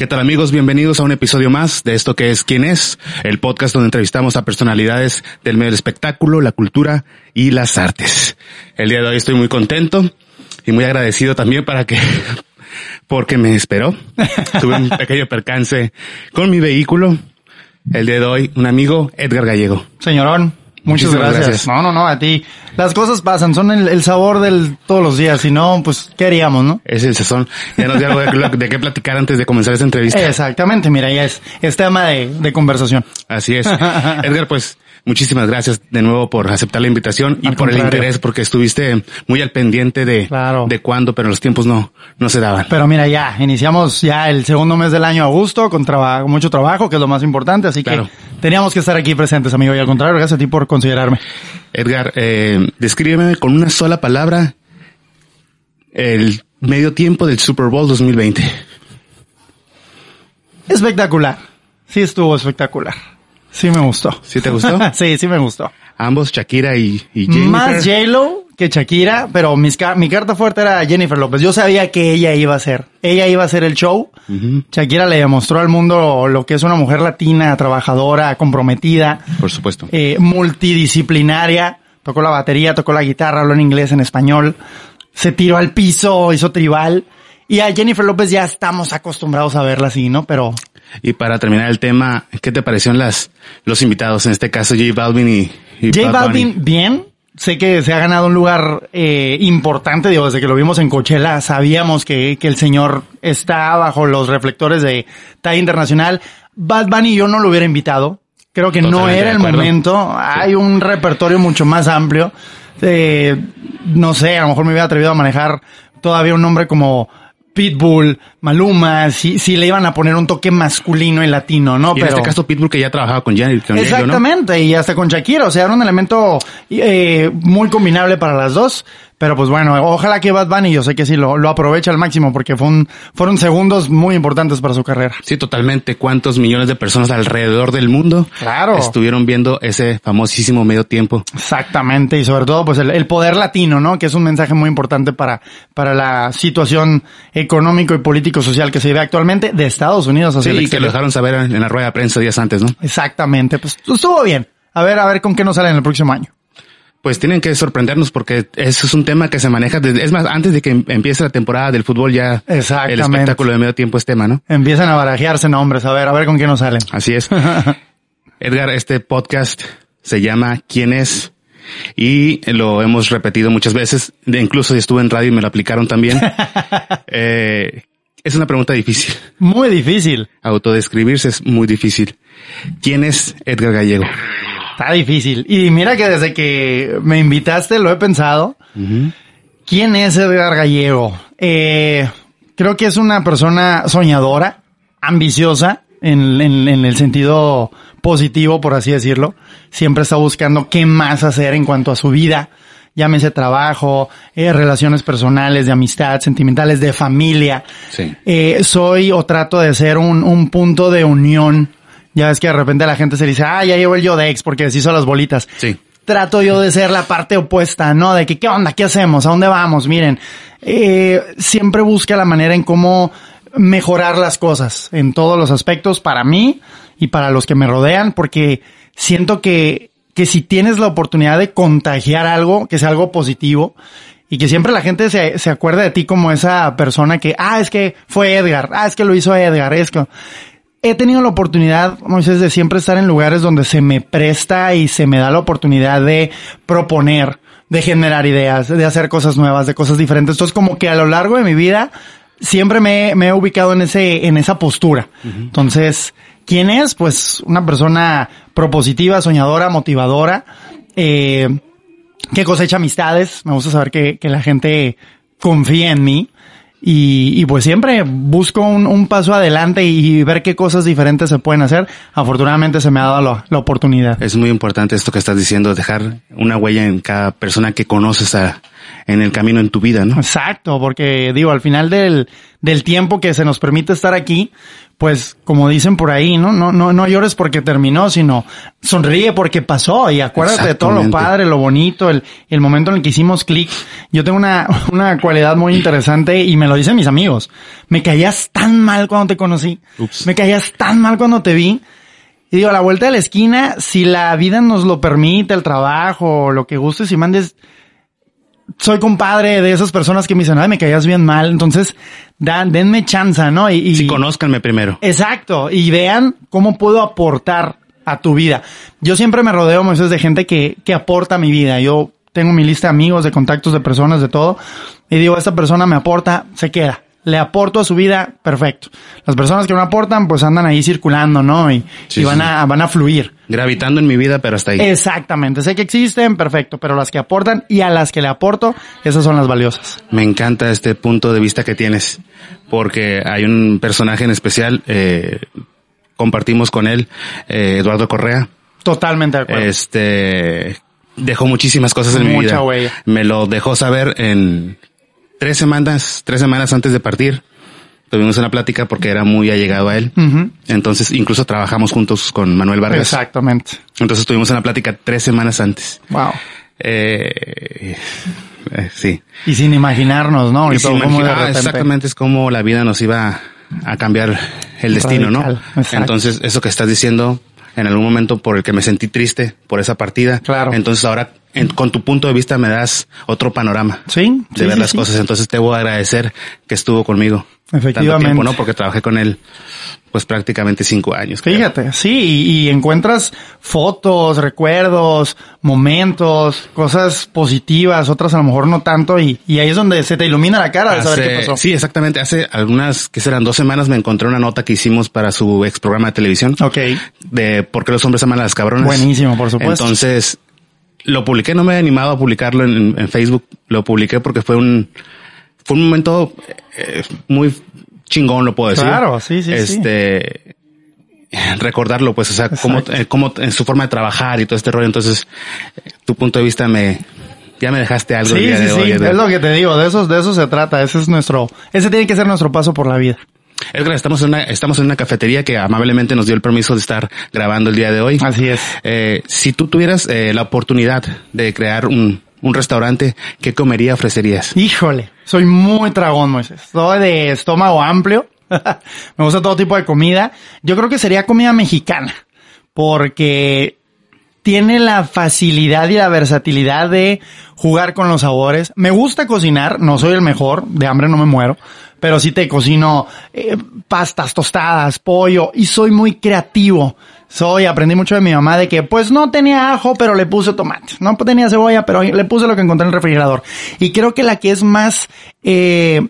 ¿Qué tal amigos? Bienvenidos a un episodio más de esto que es ¿Quién es? El podcast donde entrevistamos a personalidades del medio del espectáculo, la cultura y las artes. El día de hoy estoy muy contento y muy agradecido también para que, porque me esperó. Tuve un pequeño percance con mi vehículo. El día de hoy, un amigo, Edgar Gallego. Señorón, Muchas gracias. No, no, no, a ti. Las cosas pasan, son el, sabor del todos los días. Si no, pues, ¿qué haríamos, no? Es el sazón. Ya nos dio algo de, qué platicar antes de comenzar esta entrevista. Exactamente, mira, ya es, es tema de, de conversación. Así es. Edgar, pues, muchísimas gracias de nuevo por aceptar la invitación y por el interés, porque estuviste muy al pendiente de, de cuándo, pero los tiempos no, no se daban. Pero mira, ya, iniciamos ya el segundo mes del año a gusto, con trabajo, mucho trabajo, que es lo más importante, así que teníamos que estar aquí presentes, amigo, y al contrario, gracias a ti por considerarme. Edgar, eh, descríbeme con una sola palabra el medio tiempo del Super Bowl 2020. Espectacular. Sí estuvo espectacular. Sí me gustó. ¿Sí te gustó? sí, sí me gustó. Ambos, Shakira y, y Jennifer. Más J-Lo que Shakira, pero mi carta fuerte era Jennifer López. Yo sabía que ella iba a ser. Ella iba a ser el show. Shakira le demostró al mundo lo que es una mujer latina, trabajadora, comprometida. Por supuesto. Eh, multidisciplinaria. Tocó la batería, tocó la guitarra, habló en inglés, en español. Se tiró al piso, hizo tribal. Y a Jennifer López ya estamos acostumbrados a verla así, ¿no? Pero y para terminar el tema, ¿qué te parecieron las, los invitados? En este caso, J Balvin y, y J Balvin, bien. Sé que se ha ganado un lugar eh, importante, digo, desde que lo vimos en Coachella, sabíamos que, que el señor está bajo los reflectores de talla internacional. Bad Bunny yo no lo hubiera invitado. Creo que no era el momento. Hay un repertorio mucho más amplio. Eh, no sé, a lo mejor me hubiera atrevido a manejar todavía un nombre como Pitbull, Maluma, si, si le iban a poner un toque masculino y latino, ¿no? Pero, en este caso Pitbull que ya trabajaba con Janet. Exactamente, y hasta con Shakira, o sea, era un elemento eh, muy combinable para las dos. Pero pues bueno, ojalá que Bad Bunny, yo sé que sí, lo, lo aproveche al máximo porque fue un, fueron segundos muy importantes para su carrera. Sí, totalmente. ¿Cuántos millones de personas alrededor del mundo claro. estuvieron viendo ese famosísimo medio tiempo? Exactamente. Y sobre todo, pues el, el poder latino, ¿no? Que es un mensaje muy importante para, para la situación económico y político-social que se vive actualmente de Estados Unidos hacia sí, que lo dejaron saber en la rueda de prensa días antes, ¿no? Exactamente. Pues estuvo bien. A ver, a ver con qué nos sale en el próximo año pues tienen que sorprendernos porque eso es un tema que se maneja desde, es más, antes de que empiece la temporada del fútbol ya el espectáculo de medio tiempo es tema, ¿no? Empiezan a barajearse nombres, a ver, a ver con quién nos salen. Así es. Edgar, este podcast se llama ¿Quién es? Y lo hemos repetido muchas veces, incluso si estuve en radio y me lo aplicaron también. eh, es una pregunta difícil. Muy difícil. Autodescribirse es muy difícil. ¿Quién es Edgar Gallego? Está difícil. Y mira que desde que me invitaste lo he pensado. ¿Quién es Edgar Gallego? Eh, creo que es una persona soñadora, ambiciosa, en, el sentido positivo, por así decirlo. Siempre está buscando qué más hacer en cuanto a su vida. Llámese trabajo, eh, relaciones personales, de amistad, sentimentales, de familia. Eh, soy o trato de ser un, un punto de unión ya ves que de repente la gente se dice, ah, ya llevo el Yodex porque deshizo las bolitas. Sí. Trato yo de ser la parte opuesta, ¿no? De que, ¿qué onda? ¿Qué hacemos? ¿A dónde vamos? Miren, eh, siempre busca la manera en cómo mejorar las cosas en todos los aspectos para mí y para los que me rodean, porque siento que, que si tienes la oportunidad de contagiar algo, que sea algo positivo, y que siempre la gente se, se acuerda de ti como esa persona que, ah, es que fue Edgar, ah, es que lo hizo Edgar, es que he tenido la oportunidad, Moisés, de siempre estar en lugares donde se me presta y se me da la oportunidad de proponer, de generar ideas, de hacer cosas nuevas, de cosas diferentes. Entonces, como que a lo largo de mi vida, siempre me, he ubicado en ese, en esa postura. Entonces, ¿Quién es? Pues una persona propositiva, soñadora, motivadora, eh, que cosecha amistades. Me gusta saber que, que la gente confía en mí. Y, y pues siempre busco un, un, paso adelante y ver qué cosas diferentes se pueden hacer. Afortunadamente se me ha dado la, la, oportunidad. Es muy importante esto que estás diciendo, dejar una huella en cada persona que conoces a, en el camino en tu vida, ¿no? Exacto, porque digo, al final del, del tiempo que se nos permite estar aquí, pues como dicen por ahí, ¿no? No, no, no llores porque terminó, sino sonríe porque pasó y acuérdate de todo lo padre, lo bonito, el, el momento en el que hicimos clic. Yo tengo una, una cualidad muy interesante y me lo dicen mis amigos. Me caías tan mal cuando te conocí. Ups. Me caías tan mal cuando te vi. Y digo, a la vuelta de la esquina, si la vida nos lo permite, el trabajo, lo que gustes y mandes, soy compadre de esas personas que me dicen, ay, me caías bien mal, entonces dan, denme chance, ¿no? Y, y sí, conózcanme primero. Exacto, y vean cómo puedo aportar a tu vida. Yo siempre me rodeo, Moisés, de gente que, que aporta a mi vida. Yo tengo mi lista de amigos, de contactos, de personas, de todo, y digo, esta persona me aporta, se queda. Le aporto a su vida, perfecto. Las personas que no aportan, pues andan ahí circulando, ¿no? Y, sí, y van, sí. a, van a fluir. Gravitando en mi vida, pero hasta ahí. Exactamente. Sé que existen, perfecto. Pero las que aportan y a las que le aporto, esas son las valiosas. Me encanta este punto de vista que tienes. Porque hay un personaje en especial, eh, compartimos con él, eh, Eduardo Correa. Totalmente de acuerdo. Este, dejó muchísimas cosas en Mucha mi vida. huella. Me lo dejó saber en tres semanas, tres semanas antes de partir. Tuvimos una plática porque era muy allegado a él. Uh -huh. Entonces, incluso trabajamos juntos con Manuel Vargas. Exactamente. Entonces tuvimos una plática tres semanas antes. Wow. Eh, eh, sí. Y sin imaginarnos, ¿no? Y sin imaginar, exactamente es como la vida nos iba a cambiar el destino, Radical. ¿no? Exacto. Entonces, eso que estás diciendo, en algún momento por el que me sentí triste por esa partida. Claro. Entonces ahora, en, con tu punto de vista, me das otro panorama. Sí. De sí, ver sí, las sí. cosas. Entonces te voy a agradecer que estuvo conmigo. Efectivamente. Tanto tiempo, ¿no? Porque trabajé con él, pues prácticamente cinco años. creo. Fíjate, sí, y, y encuentras fotos, recuerdos, momentos, cosas positivas, otras a lo mejor no tanto, y, y ahí es donde se te ilumina la cara de saber qué pasó. Sí, exactamente. Hace algunas, que serán dos semanas, me encontré una nota que hicimos para su ex programa de televisión. Ok, De por qué los hombres aman a las cabronas. buenísimo, por supuesto. Entonces, lo publiqué, no me he animado a publicarlo en, en Facebook, lo publiqué porque fue un, fue un momento eh, muy chingón, lo puedo decir. Claro, sí, sí, sí. Este, recordarlo, pues, o sea, cómo, eh, cómo en su forma de trabajar y todo este rollo. Entonces, tu punto de vista me, ya me dejaste algo el Sí, día sí, de sí, es lo que te digo, de eso, de eso se trata, ese es nuestro, ese tiene que ser nuestro paso por la vida. Edgar, estamos en una, estamos en una cafetería que amablemente nos dio el permiso de estar grabando el día de hoy. Así es. Eh, si tú tuvieras eh, la oportunidad de crear un, un restaurante, ¿qué comería ofrecerías? Híjole, soy muy tragón, Moisés. Soy de estómago amplio. Me gusta todo tipo de comida. Yo creo que sería comida mexicana. Porque tiene la facilidad y la versatilidad de jugar con los sabores. Me gusta cocinar, no soy el mejor, de hambre no me muero, pero sí te cocino eh, pastas, tostadas, pollo y soy muy creativo. Soy, aprendí mucho de mi mamá de que pues no tenía ajo, pero le puse tomate. No tenía cebolla, pero le puse lo que encontré en el refrigerador. Y creo que la que es más eh,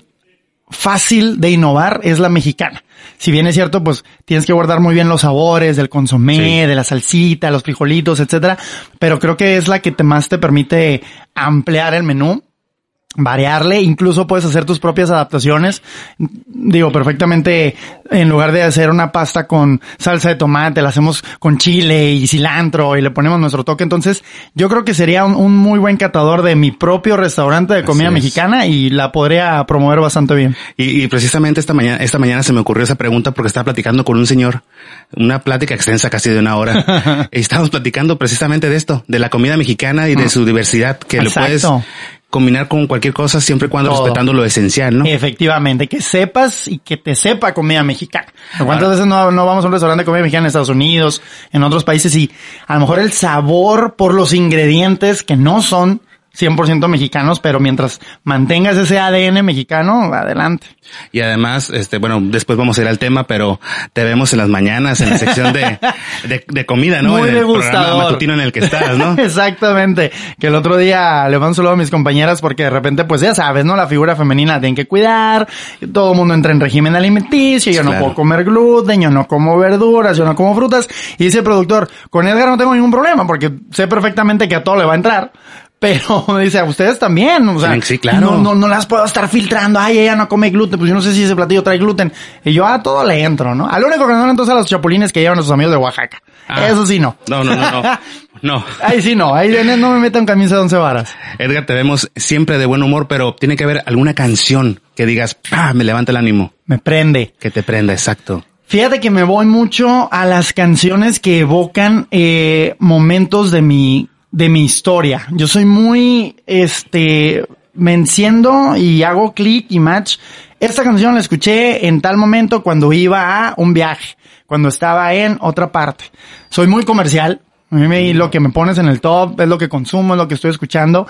fácil de innovar es la mexicana. Si bien es cierto, pues tienes que guardar muy bien los sabores del consomé, Sí. de la salsita, los frijolitos, etcétera, pero creo que es la que te más te permite ampliar el menú variarle, incluso puedes hacer tus propias adaptaciones. Digo, perfectamente, en lugar de hacer una pasta con salsa de tomate, la hacemos con chile y cilantro y le ponemos nuestro toque. Entonces, yo creo que sería un, un muy buen catador de mi propio restaurante de comida mexicana y la podría promover bastante bien. Y, y precisamente esta mañana, esta mañana se me ocurrió esa pregunta porque estaba platicando con un señor, una plática extensa casi de una hora. y estábamos platicando precisamente de esto, de la comida mexicana y de su diversidad, que lo Exacto. puedes combinar con cualquier cosa siempre y cuando Todo. respetando lo esencial, ¿no? Efectivamente, que sepas y que te sepa comida mexicana. ¿Cuántas veces no, no vamos a un restaurante de comida mexicana en Estados Unidos, en otros países y a lo mejor el sabor por los ingredientes que no son 100% mexicanos, pero mientras mantengas ese ADN mexicano, adelante. Y además, este, bueno, después vamos a ir al tema, pero te vemos en las mañanas en la sección de, de, comida, ¿no? Muy en el programa matutino en el que estás, ¿no? Exactamente. Que el otro día le mando un saludo a mis compañeras porque de repente, pues ya sabes, ¿no? La figura femenina tienen que cuidar, todo el mundo entra en régimen alimenticio, yo no puedo comer gluten, yo no como verduras, yo no como frutas. Y dice el productor, con Edgar no tengo ningún problema porque sé perfectamente que a todo le va a entrar, pero me dice, a ustedes también, o sea, sí, claro. no, no, no las puedo estar filtrando, ay, ella no come gluten, pues yo no sé si ese platillo trae gluten. Y yo a todo le entro, ¿no? Al único que no le entro es a los chapulines que llevan a sus amigos de Oaxaca. Ah. Eso sí no. No, no, no, no. No. Ahí sí no, ahí no me metan camisa de once varas. Edgar, te vemos siempre de buen humor, pero tiene que haber alguna canción que digas, ah, me levanta el ánimo. Me prende. Que te prenda, exacto. Fíjate que me voy mucho a las canciones que evocan eh, momentos de mi de mi historia. Yo soy muy, este, me enciendo y hago clic y match. Esta canción la escuché en tal momento cuando iba a un viaje, cuando estaba en otra parte. Soy muy comercial. A mí lo que me pones en el top es lo que consumo, es lo que estoy escuchando.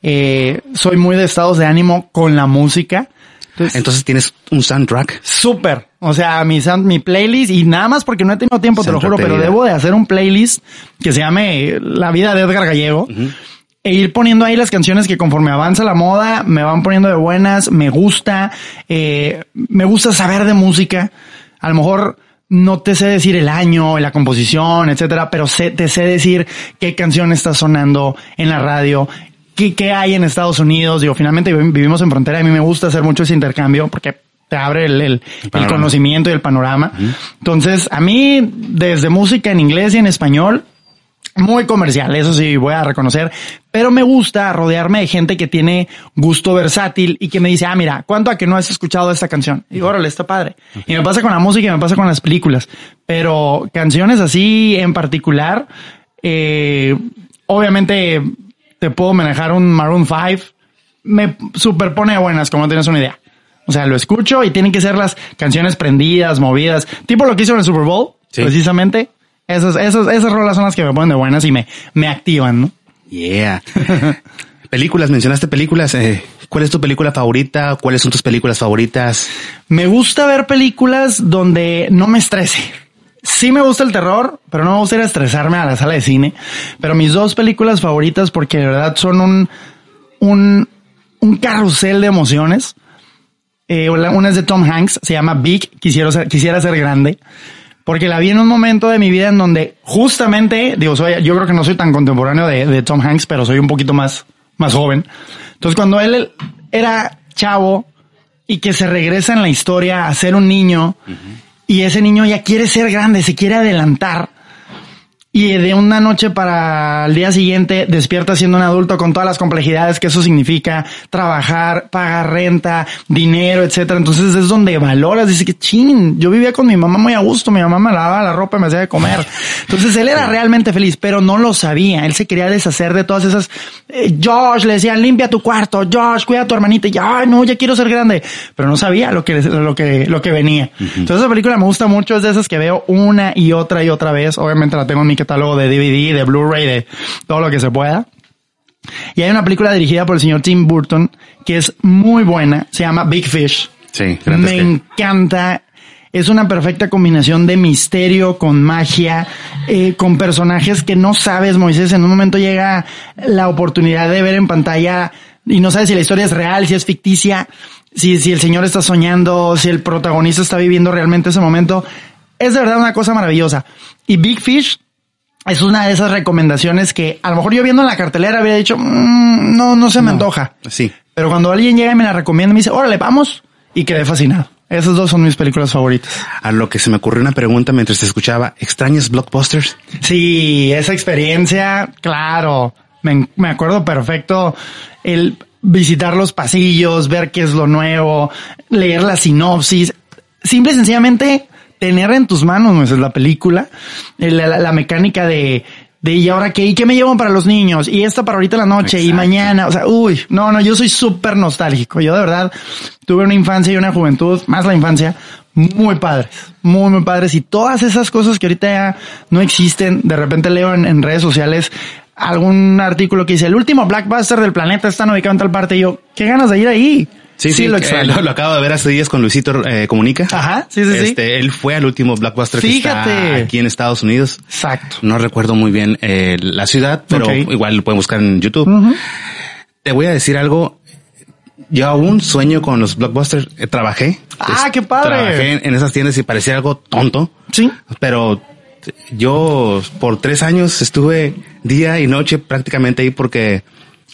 Eh, soy muy de estados de ánimo con la música. Entonces, tienes un soundtrack. Súper. O sea, mi, mi playlist, y nada más porque no he tenido tiempo, te lo juro, pero debo de hacer un playlist que se llame La vida de Edgar Gallego. E ir poniendo ahí las canciones que conforme avanza la moda, me van poniendo de buenas, me gusta, eh, me gusta saber de música. A lo mejor no te sé decir el año, la composición, etcétera, pero sé, te sé decir qué canción está sonando en la radio, qué, hay en Estados Unidos. Digo, finalmente vivimos en frontera a mí me gusta hacer mucho ese intercambio porque te abre el, el, conocimiento y el panorama. Entonces, a mí, desde música en inglés y en español, muy comercial, eso sí voy a reconocer, pero me gusta rodearme de gente que tiene gusto versátil y que me dice, ah, mira, ¿cuánto a que no has escuchado esta canción? Y digo, órale, está padre. Y me pasa con la música y me pasa con las películas, pero canciones así en particular, eh, obviamente te puedo manejar un Maroon 5, me superpone buenas, como tienes una idea. O sea, lo escucho y tienen que ser las canciones prendidas, movidas, tipo lo que hizo en el Super Bowl, precisamente. Esas, esas, esas rolas son las que me ponen de buenas y me, me activan, ¿no? Yeah. películas, mencionaste películas. Eh, ¿Cuál es tu película favorita? ¿Cuáles son tus películas favoritas? Me gusta ver películas donde no me estrese sí me gusta el terror, pero no me gusta ir a estresarme a la sala de cine. Pero mis dos películas favoritas, porque de verdad son un, un, un carrusel de emociones. Eh, una es de Tom Hanks, se llama Big, quisiera ser, quisiera ser grande. Porque la vi en un momento de mi vida en donde justamente, digo, soy, yo creo que no soy tan contemporáneo de, de Tom Hanks, pero soy un poquito más, más joven. Entonces cuando él era chavo y que se regresa en la historia a ser un niño, y ese niño ya quiere ser grande, se quiere adelantar y de una noche para el día siguiente despierta siendo un adulto con todas las complejidades que eso significa, trabajar, pagar renta, dinero, etcétera. Entonces es donde valoras, dice que ching, yo vivía con mi mamá muy a gusto, mi mamá me lavaba la ropa y me hacía de comer. Entonces él era realmente feliz, pero no lo sabía. Él se quería deshacer de todas esas, eh, Josh, le decían, limpia tu cuarto, Josh, cuida a tu hermanita, ya, ay, no, ya quiero ser grande. Pero no sabía lo que, lo que, lo que venía. Entonces esa película me gusta mucho, es de esas que veo una y otra y otra vez. Obviamente la tengo en mi catálogo de DVD, de Blu-ray, de todo lo que se pueda. Y hay una película dirigida por el señor Tim Burton que es muy buena, se llama Big Fish. Sí, me encanta. Es una perfecta combinación de misterio con magia, eh, con personajes que no sabes, Moisés. En un momento llega la oportunidad de ver en pantalla y no sabes si la historia es real, si es ficticia, si, si el señor está soñando, si el protagonista está viviendo realmente ese momento. Es de verdad una cosa maravillosa. Y Big Fish es una de esas recomendaciones que a lo mejor yo viendo en la cartelera había dicho, mm, no, no se me antoja. Sí. Pero cuando alguien llega y me la recomienda, me dice, órale, vamos. Y quedé fascinado. Esas dos son mis películas favoritas. A lo que se me ocurrió una pregunta mientras te escuchaba, ¿extrañas blockbusters? Sí, esa experiencia, claro. Me, me acuerdo perfecto el visitar los pasillos, ver qué es lo nuevo, leer la sinopsis. Simple y sencillamente tener en tus manos, es la película, la, mecánica de, de y ahora qué, y qué me llevan para los niños, y esta para ahorita la noche, y mañana, o sea, uy, no, no, yo soy súper nostálgico. Yo de verdad tuve una infancia y una juventud, más la infancia, muy padres, muy, muy padres. Y todas esas cosas que ahorita ya no existen, de repente leo en, redes sociales algún artículo que dice, el último blockbuster del planeta está ubicado en tal parte. Y yo, qué ganas de ir ahí. Sí, sí, lo eh, extraño. lo, lo acabo de ver hace días con Luisito eh, Comunica. Ajá, sí, sí, sí. Este, él fue al último blockbuster que Fíjate. está aquí en Estados Unidos. Exacto. No recuerdo muy bien eh, la ciudad, pero igual lo pueden buscar en YouTube. Ujú. Te voy a decir algo. Yo aún sueño con los blockbusters. Eh, trabajé. Ah, Es- qué padre. Trabajé en, esas tiendas y parecía algo tonto. Sí. Pero yo por tres años estuve día y noche prácticamente ahí porque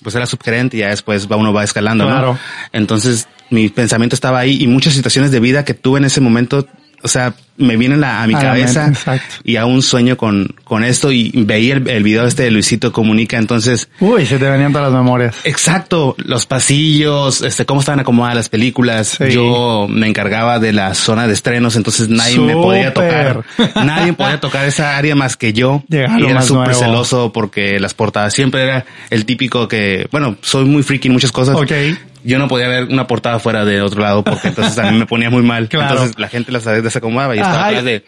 pues era subgerente y ya después va uno va escalando, Claro. ¿no? Entonces mi pensamiento estaba ahí y muchas situaciones de vida que tuve en ese momento, o sea, me vienen a, a mi A la cabeza mente, exacto. y aún sueño con, con esto y veía el, el video este de Luisito Comunica, entonces Uy, se te venían todas las memorias. Exacto, los pasillos, este, cómo estaban acomodadas las películas. Sí. Yo me encargaba de la zona de estrenos, entonces nadie me podía tocar. Nadie podía tocar esa área más que yo. Y era súper celoso porque las portadas siempre era el típico que, bueno, soy muy friki en muchas cosas. Ok. Yo no podía ver una portada fuera de otro lado porque entonces a mí me ponía muy mal. Claro. Entonces la gente las desacomodaba y estaba atrás de,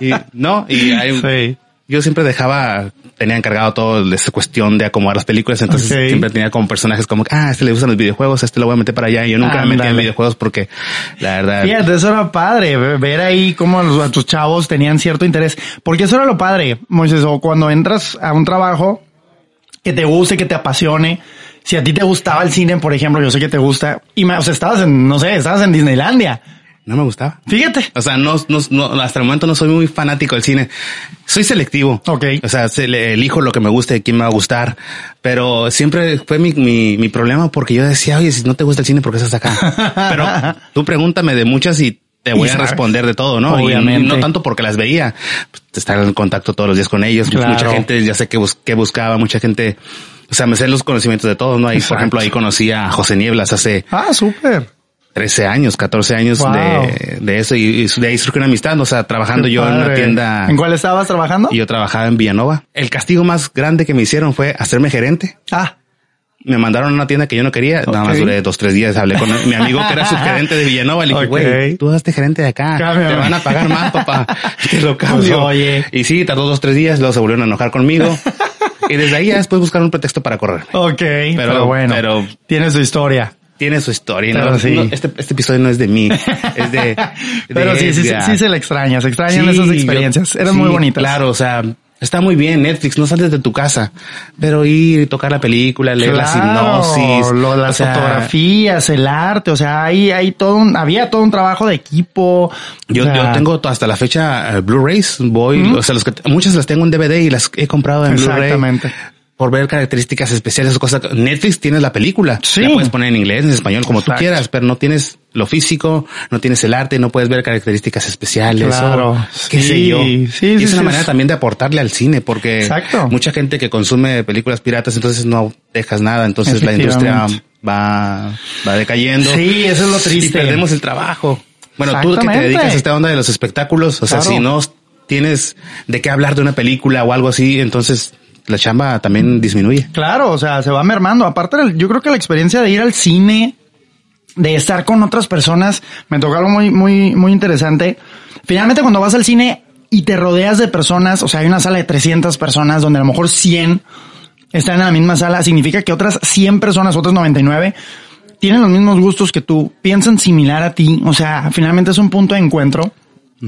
y, no, y hay, Sí. yo siempre dejaba, tenía encargado todo esa cuestión de acomodar las películas, entonces siempre tenía como personajes como, ah, a este le gustan los videojuegos, a este lo voy a meter para allá. Y yo nunca me metí en videojuegos porque la verdad, Fíjate, eso era padre, ve- ver ahí cómo a tus chavos tenían cierto interés. Porque eso era lo padre, Moisés, o cuando entras a un trabajo que te guste, que te apasione. Si a ti te gustaba el cine, por ejemplo, yo sé que te gusta, y me- o sea, estabas en, no sé, estabas en Disneylandia. no me gustaba. Fíjate. O sea, no, no, no, hasta el momento no soy muy fanático del cine. Soy selectivo. Ok. O sea, se- le- elijo lo que me guste, quién me va a gustar. Pero siempre fue mi, mi, mi problema porque yo decía, oye, si no te gusta el cine, ¿por qué estás acá? Pero tú pregúntame de muchas y te voy a responder de todo, ¿no? Y Obviamente. no tanto porque las veía. Pues, estar en contacto todos los días con ellos. Claro. Mucha gente, ya sé que, bus- que buscaba, mucha gente, o sea, me sé los conocimientos de todos, ¿no? Ahí, Exacto. por ejemplo, ahí conocí a José Nieblas hace Ah, súper. 13 años, 14 años Wow. de, de eso y, y de ahí surgió una amistad, o sea, trabajando Qué yo en una tienda ¿En cuál estabas trabajando? y yo trabajaba en Villanova. El castigo más grande que me hicieron fue hacerme gerente. Ah, Me mandaron a una tienda que yo no quería, nada más duré dos, tres días, hablé con mi amigo que era subgerente de Villanova, le dije, güey, tú hazte gerente de acá, Cámbiame. te van a pagar más, papá, te lo cambio. Pues, oye. Y sí, tardó dos, tres días, luego se volvieron a enojar conmigo y desde ahí ya después buscaron un pretexto para correrme. ok. Pero, bueno, pero- tiene su historia. Tiene su historia, Pero ¿no? sí. No, este, este episodio no es de mí, es de... de Pero sí, sí, sí, se le extraña, se extrañan esas yo- experiencias. Eran sí, muy bonitas. Claro, o sea, está muy bien Netflix, no sales de tu casa, pero ir y tocar la película, leer la Claro, sinopsis, lo- las o sea, fotografías, el arte, o sea, hay, hay todo un, había todo un trabajo de equipo. Yo, sea, yo tengo hasta la fecha eh, Blu-rays, voy, o sea, los que, muchas las tengo en DVD y las he comprado en Blu-ray. Exactamente. Por ver características especiales cosas. Netflix tienes la película. Sí. La puedes poner en inglés, en español, como Exacto. tú quieras, pero no tienes lo físico, no tienes el arte, no puedes ver características especiales. Claro. o qué Sí, sé yo. sí, y sí, es una manera también de aportarle al cine, porque Exacto. mucha gente que consume películas piratas, entonces no dejas nada, entonces la industria va, va decayendo. Sí, eso es lo Y triste. perdemos el trabajo. Bueno, tú que te dedicas a esta onda de los espectáculos, o sea, si no tienes de qué hablar de una película o algo así, entonces la chamba también disminuye. Claro, o sea, se va mermando. Aparte, yo creo que la experiencia de ir al cine, de estar con otras personas, me tocó algo muy, muy, muy interesante. Finalmente, cuando vas al cine y te rodeas de personas, o sea, hay una sala de 300 personas donde a lo mejor 100 están en la misma sala, significa que otras 100 personas, otras 99, tienen los mismos gustos que tú, piensan similar a ti, o sea, finalmente es un punto de encuentro.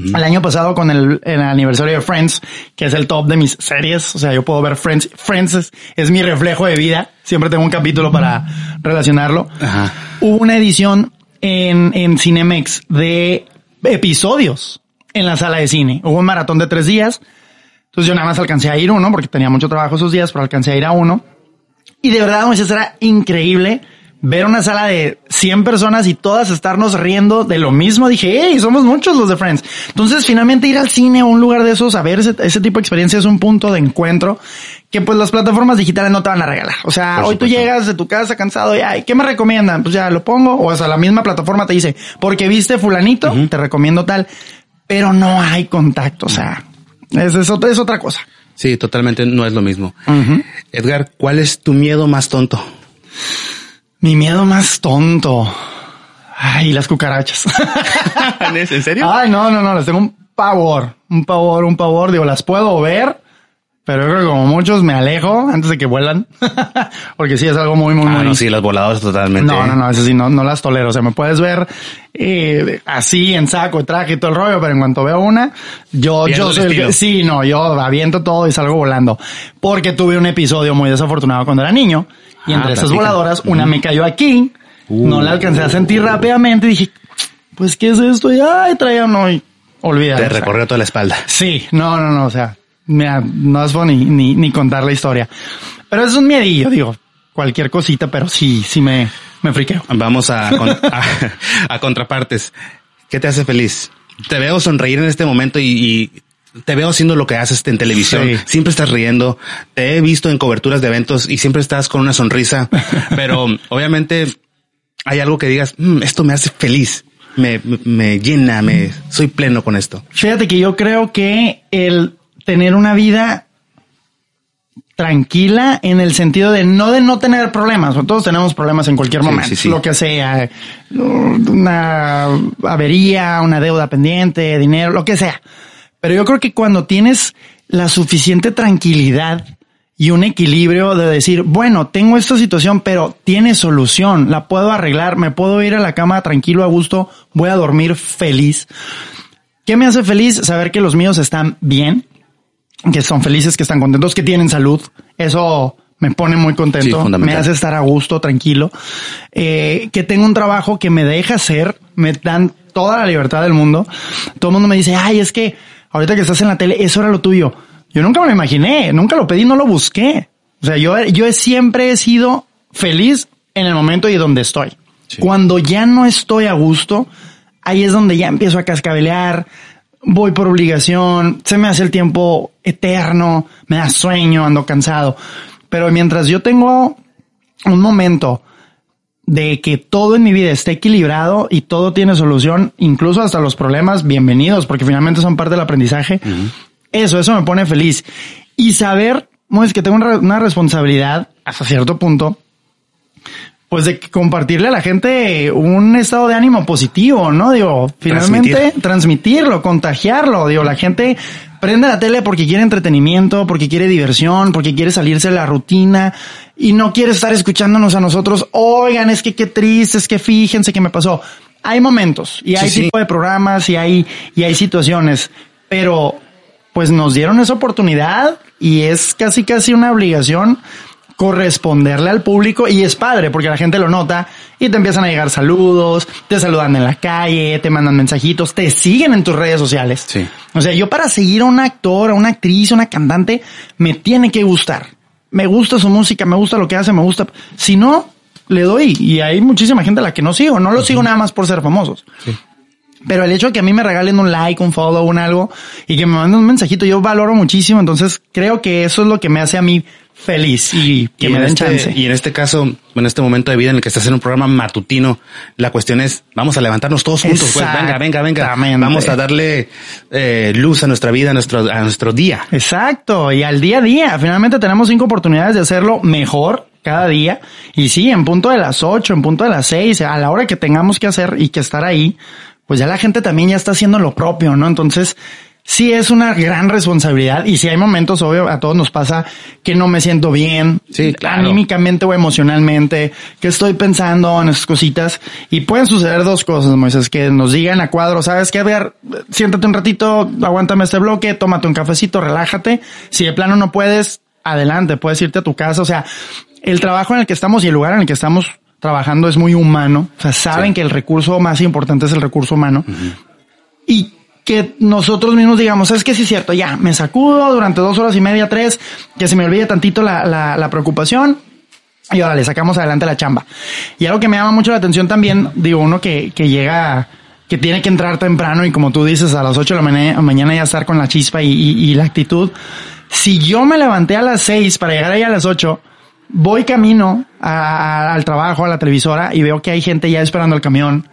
El año pasado con el, el aniversario de Friends, que es el top de mis series, o sea, yo puedo ver Friends, Friends es, es mi reflejo de vida, siempre tengo un capítulo para relacionarlo. Ajá. Hubo una edición en, en Cinemex de episodios en la sala de cine. Hubo un maratón de tres días. Entonces yo nada más alcancé a ir uno porque tenía mucho trabajo esos días, pero alcancé a ir a uno. Y de verdad, Moisés, era increíble ver una sala de 100 personas y todas estarnos riendo de lo mismo. Dije, hey, somos muchos los de Friends. Entonces, finalmente ir al cine o un lugar de esos, a ver ese, ese tipo de experiencia es un punto de encuentro que pues las plataformas digitales no te van a regalar. O sea, hoy tú llegas de tu casa cansado y, ay, ¿qué me recomiendan? Pues ya lo pongo. O sea, la misma plataforma te dice, porque viste fulanito, te recomiendo tal. Pero no hay contacto. O sea, es, es otra, es otra cosa. Sí, totalmente no es lo mismo. Edgar, ¿cuál es tu miedo más tonto? Mi miedo más tonto. Ay, las cucarachas. ¿En serio? Ay, no, no, no, les tengo un pavor, un pavor, un pavor. Digo, las puedo ver, Pero yo creo que como muchos me alejo antes de que vuelan. Porque sí es algo muy, muy, Ah, muy... no, sí, los voladores totalmente. No, no, no, eso sí, no, no las tolero. O sea, me puedes ver eh, así en saco, traje y todo el rollo, pero en cuanto veo una, yo, yo soy el que, sí, no, yo aviento todo y salgo volando. Porque tuve un episodio muy desafortunado cuando era niño. Y Ah, entre esas platica. voladoras, una me cayó aquí. Uh. No la alcancé a sentir rápidamente y dije, pues, ¿qué es esto? Y, ay, traía uno y olvídate. Te o sea. recorrió toda la espalda. Sí, no, no, no, o sea, mira, no es ni, ni, ni contar la historia. Pero es un miedillo, digo, cualquier cosita, pero sí, sí me, me friqueo. Vamos a, a, a contrapartes. ¿Qué te hace feliz? Te veo sonreír en este momento y, y te veo haciendo lo que haces en televisión. Sí. Siempre estás riendo. Te he visto en coberturas de eventos y siempre estás con una sonrisa. Pero obviamente hay algo que digas, "Mm, esto me hace feliz. Me, me- llena, me soy pleno con esto. Fíjate que yo creo que el tener una vida tranquila en el sentido de no de no tener problemas, todos tenemos problemas en cualquier Sí, momento, sí, sí. lo que sea, una avería, una deuda pendiente, dinero, lo que sea. Pero yo creo que cuando tienes la suficiente tranquilidad y un equilibrio de decir, bueno, tengo esta situación, pero tiene solución, la puedo arreglar, me puedo ir a la cama tranquilo, a gusto, voy a dormir feliz. ¿Qué me hace feliz? Saber que los míos están bien, que son felices, que están contentos, que tienen salud. Eso me pone muy contento, me hace estar a gusto, tranquilo. Eh, que tengo un trabajo que me deja hacer, me dan toda la libertad del mundo. Todo el mundo me dice, ay, es que ahorita que estás en la tele, eso era lo tuyo. Yo nunca me lo imaginé, nunca lo pedí, no lo busqué. O sea, yo, yo siempre he sido feliz en el momento y donde estoy. Sí. Cuando ya no estoy a gusto, ahí es donde ya empiezo a cascabelear, voy por obligación, se me hace el tiempo eterno, me da sueño, ando cansado. Pero mientras yo tengo un momento de que todo en mi vida esté equilibrado y todo tiene solución, incluso hasta los problemas, bienvenidos, porque finalmente son parte del aprendizaje. Eso, eso me pone feliz. Y saber, es que tengo una re- una responsabilidad hasta cierto punto, pues de compartirle a la gente un estado de ánimo positivo, ¿no? Digo, finalmente Transmitir. transmitirlo, contagiarlo. Digo, la gente prende la tele porque quiere entretenimiento, porque quiere diversión, porque quiere salirse de la rutina y no quiere estar escuchándonos a nosotros. Oigan, es que qué triste, es que fíjense qué me pasó. Hay momentos y hay Sí, sí. tipo de programas y hay, y hay situaciones, pero pues nos dieron esa oportunidad y es casi casi una obligación corresponderle al público y es padre porque la gente lo nota y te empiezan a llegar saludos, te saludan en la calle, te mandan mensajitos, te siguen en tus redes sociales. Sí. O sea, yo para seguir a un actor, a una actriz, a una cantante, me tiene que gustar. Me gusta su música, me gusta lo que hace, me gusta. Si no, le doy. Y hay muchísima gente a la que no sigo. No lo sigo nada más por ser famosos. Pero el hecho de que a mí me regalen un like, un follow, un algo y que me manden un mensajito, yo valoro muchísimo. Entonces creo que eso es lo que me hace a mí feliz y que y me en den este, chance. Y en este caso, en este momento de vida en el que estás en un programa matutino, la cuestión es, vamos a levantarnos todos juntos, pues, venga, venga, venga. Vamos a darle eh, luz a nuestra vida, a nuestro, a nuestro día. Exacto, y al día a día. Finalmente tenemos cinco oportunidades de hacerlo mejor cada día. Y sí, en punto de las ocho, en punto de las seis, a la hora que tengamos que hacer y que estar ahí, pues ya la gente también ya está haciendo lo propio, ¿no? Entonces, sí es una gran responsabilidad y si hay momentos, obvio, a todos nos pasa que no me siento bien, Sí, claro. anímicamente o emocionalmente, que estoy pensando en esas cositas y pueden suceder dos cosas, Moisés, que nos digan a cuadro, sabes qué, a ver, siéntate un ratito, aguántame este bloque, tómate un cafecito, relájate, si de plano no puedes, adelante, puedes irte a tu casa, o sea, el trabajo en el que estamos y el lugar en el que estamos trabajando es muy humano, o sea, saben Sí. que el recurso más importante es el recurso humano y que nosotros mismos digamos, es que sí es cierto, ya, me sacudo durante dos horas y media, tres, que se me olvide tantito la, la, la preocupación y ahora le sacamos adelante la chamba. Y algo que me llama mucho la atención también, digo, uno que, que llega, que tiene que entrar temprano y como tú dices, a las ocho de la mañana, mañana ya estar con la chispa y, y- y la actitud. Si yo me levanté a las seis para llegar ahí a las ocho, voy camino a- al trabajo, a la televisora y veo que hay gente ya esperando el camión,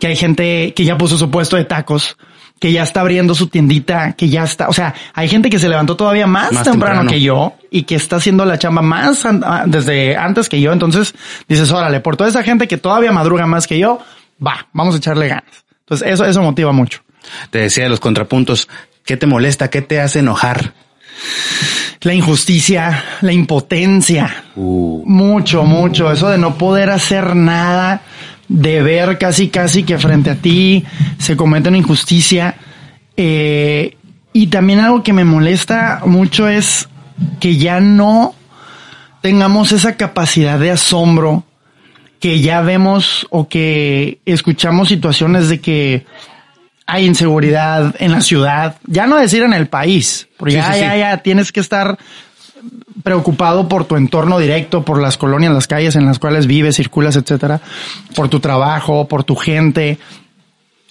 que hay gente que ya puso su puesto de tacos, que ya está abriendo su tiendita, que ya está, o sea, hay gente que se levantó todavía más, Más temprano, temprano. que yo y que está haciendo la chamba más an- desde antes que yo. Entonces dices, órale, por toda esa gente que todavía madruga más que yo, va, vamos a echarle ganas. Entonces eso, eso motiva mucho. Te decía de los contrapuntos, ¿qué te molesta? ¿Qué te hace enojar? la injusticia, la impotencia. Uh, Mucho, mucho. Eso de no poder hacer nada, de ver casi, casi que frente a ti se comete una injusticia. Eh, y también algo que me molesta mucho es que ya no tengamos esa capacidad de asombro, que ya vemos o que escuchamos situaciones de que hay inseguridad en la ciudad, ya no decir en el país, porque Sí, ya, sí, ya, sí. ya tienes que estar preocupado por tu entorno directo, por las colonias, las calles en las cuales vives, circulas, etcétera, por tu trabajo, por tu gente.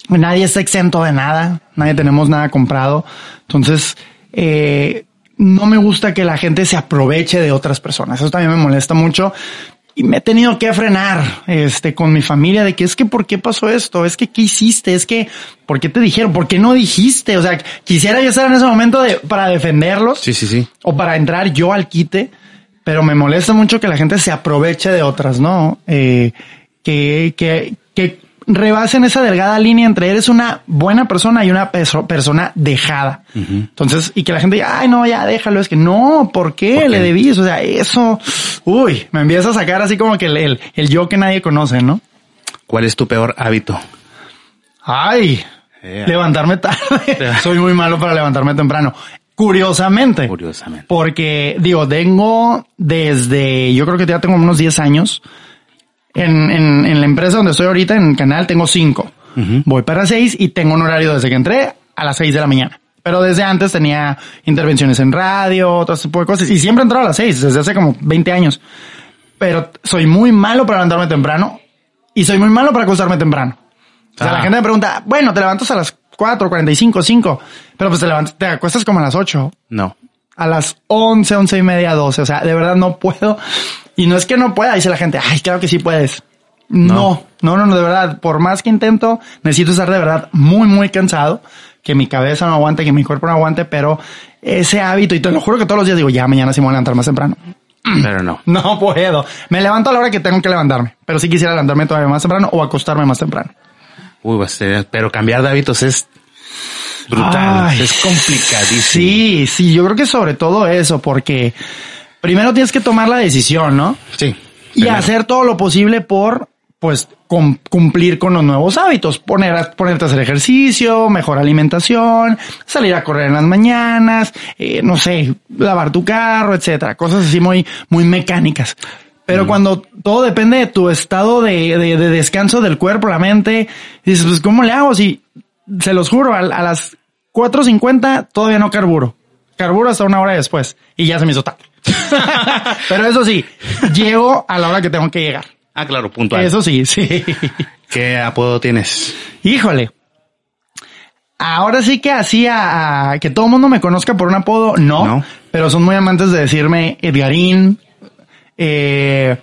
Nadie está exento de nada, nadie tenemos nada comprado. Entonces, eh, no me gusta que la gente se aproveche de otras personas. Eso también me molesta mucho. Y me he tenido que frenar, este, con mi familia de que es que ¿por qué pasó esto? Es que ¿qué hiciste? Es que ¿por qué te dijeron? ¿Por qué no dijiste? O sea, quisiera yo estar en ese momento de, para defenderlos sí, sí, sí. o para entrar yo al quite, pero me molesta mucho que la gente se aproveche de otras, ¿no? Eh, que, que, que rebasen esa delgada línea entre eres una buena persona y una perso- persona dejada. Entonces, y que la gente diga, ay, no, ya déjalo, es que no, ¿por qué ¿Por qué? le debís? O sea, eso, uy, me empieza a sacar así como que el, el, el yo que nadie conoce, ¿no? ¿Cuál es tu peor hábito? Ay, Eh. levantarme tarde. Soy muy malo para levantarme temprano. Curiosamente. Curiosamente. Porque, digo, tengo desde, yo creo que ya tengo unos 10 años. En, en, en la empresa donde estoy ahorita, en el canal, tengo 5. Voy para 6 y tengo un horario desde que entré a las 6 de la mañana. Pero desde antes tenía intervenciones en radio, otro tipo de cosas. Y siempre he entrado a las 6, desde hace como 20 años. Pero soy muy malo para levantarme temprano y soy muy malo para acostarme temprano. O sea, Ah. la gente me pregunta, bueno, te levantas a las 4, 45, 5, pero pues te levantas, te acuestas como a las 8, No. a las 11, 11 y media, 12. O sea, de verdad no puedo. Y no es que no pueda, dice la gente, ay, claro que sí puedes. No, no, no, no, de verdad, por más que intento, necesito estar de verdad muy, muy cansado, que mi cabeza no aguante, que mi cuerpo no aguante, pero ese hábito, y te lo juro que todos los días digo, ya mañana sí me voy a levantar más temprano. Pero no. No puedo. Me levanto a la hora que tengo que levantarme, pero sí quisiera levantarme todavía más temprano o acostarme más temprano. Uy, a ser- pero cambiar de hábitos es brutal. Ay, es complicadísimo. Sí, sí, yo creo que sobre todo eso, porque primero tienes que tomar la decisión, ¿no? Sí. Y Primero. hacer todo lo posible por, pues, cum- cumplir con los nuevos hábitos. Poner a- ponerte a hacer ejercicio, mejor alimentación, salir a correr en las mañanas, eh, no sé, lavar tu carro, etcétera. Cosas así muy, muy mecánicas. Pero cuando todo depende de tu estado de, de- de descanso del cuerpo, la mente, dices, pues, ¿cómo le hago? Si, se los juro, a, a las 4.50 todavía no carburo. Carburo hasta una hora después. Y ya se me hizo tarde. Pero eso sí, llego a la hora que tengo que llegar. Ah, claro, puntual. Eso sí, sí. ¿Qué apodo tienes? Híjole. Ahora sí que así a, a que todo el mundo me conozca por un apodo, no, No. Pero son muy amantes de decirme Edgarín. Eh,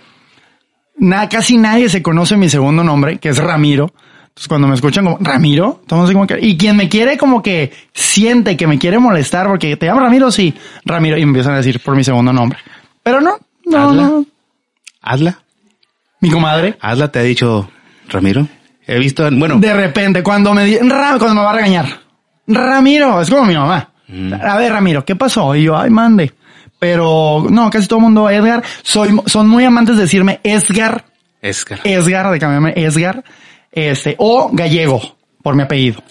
casi nadie se conoce mi segundo nombre, que es Ramiro. Entonces cuando me escuchan como Ramiro, todos como que, y quien me quiere como que siente que me quiere molestar porque te llamo Ramiro, sí, Ramiro, y me empiezan a decir por mi segundo nombre. Pero no, no, Hazla. no. Hazla. Mi comadre. Hazla te ha dicho Ramiro. He visto, bueno, De repente, cuando me di- Ra- cuando me va a regañar. Ramiro, es como mi mamá. Mm. A ver, Ramiro, ¿qué pasó? Y yo, ay, mande. Pero no, casi todo el mundo, Edgar, soy, son muy amantes de decirme Edgar, Escar. Edgar, de cambiarme Edgar, este, o gallego, por mi apellido.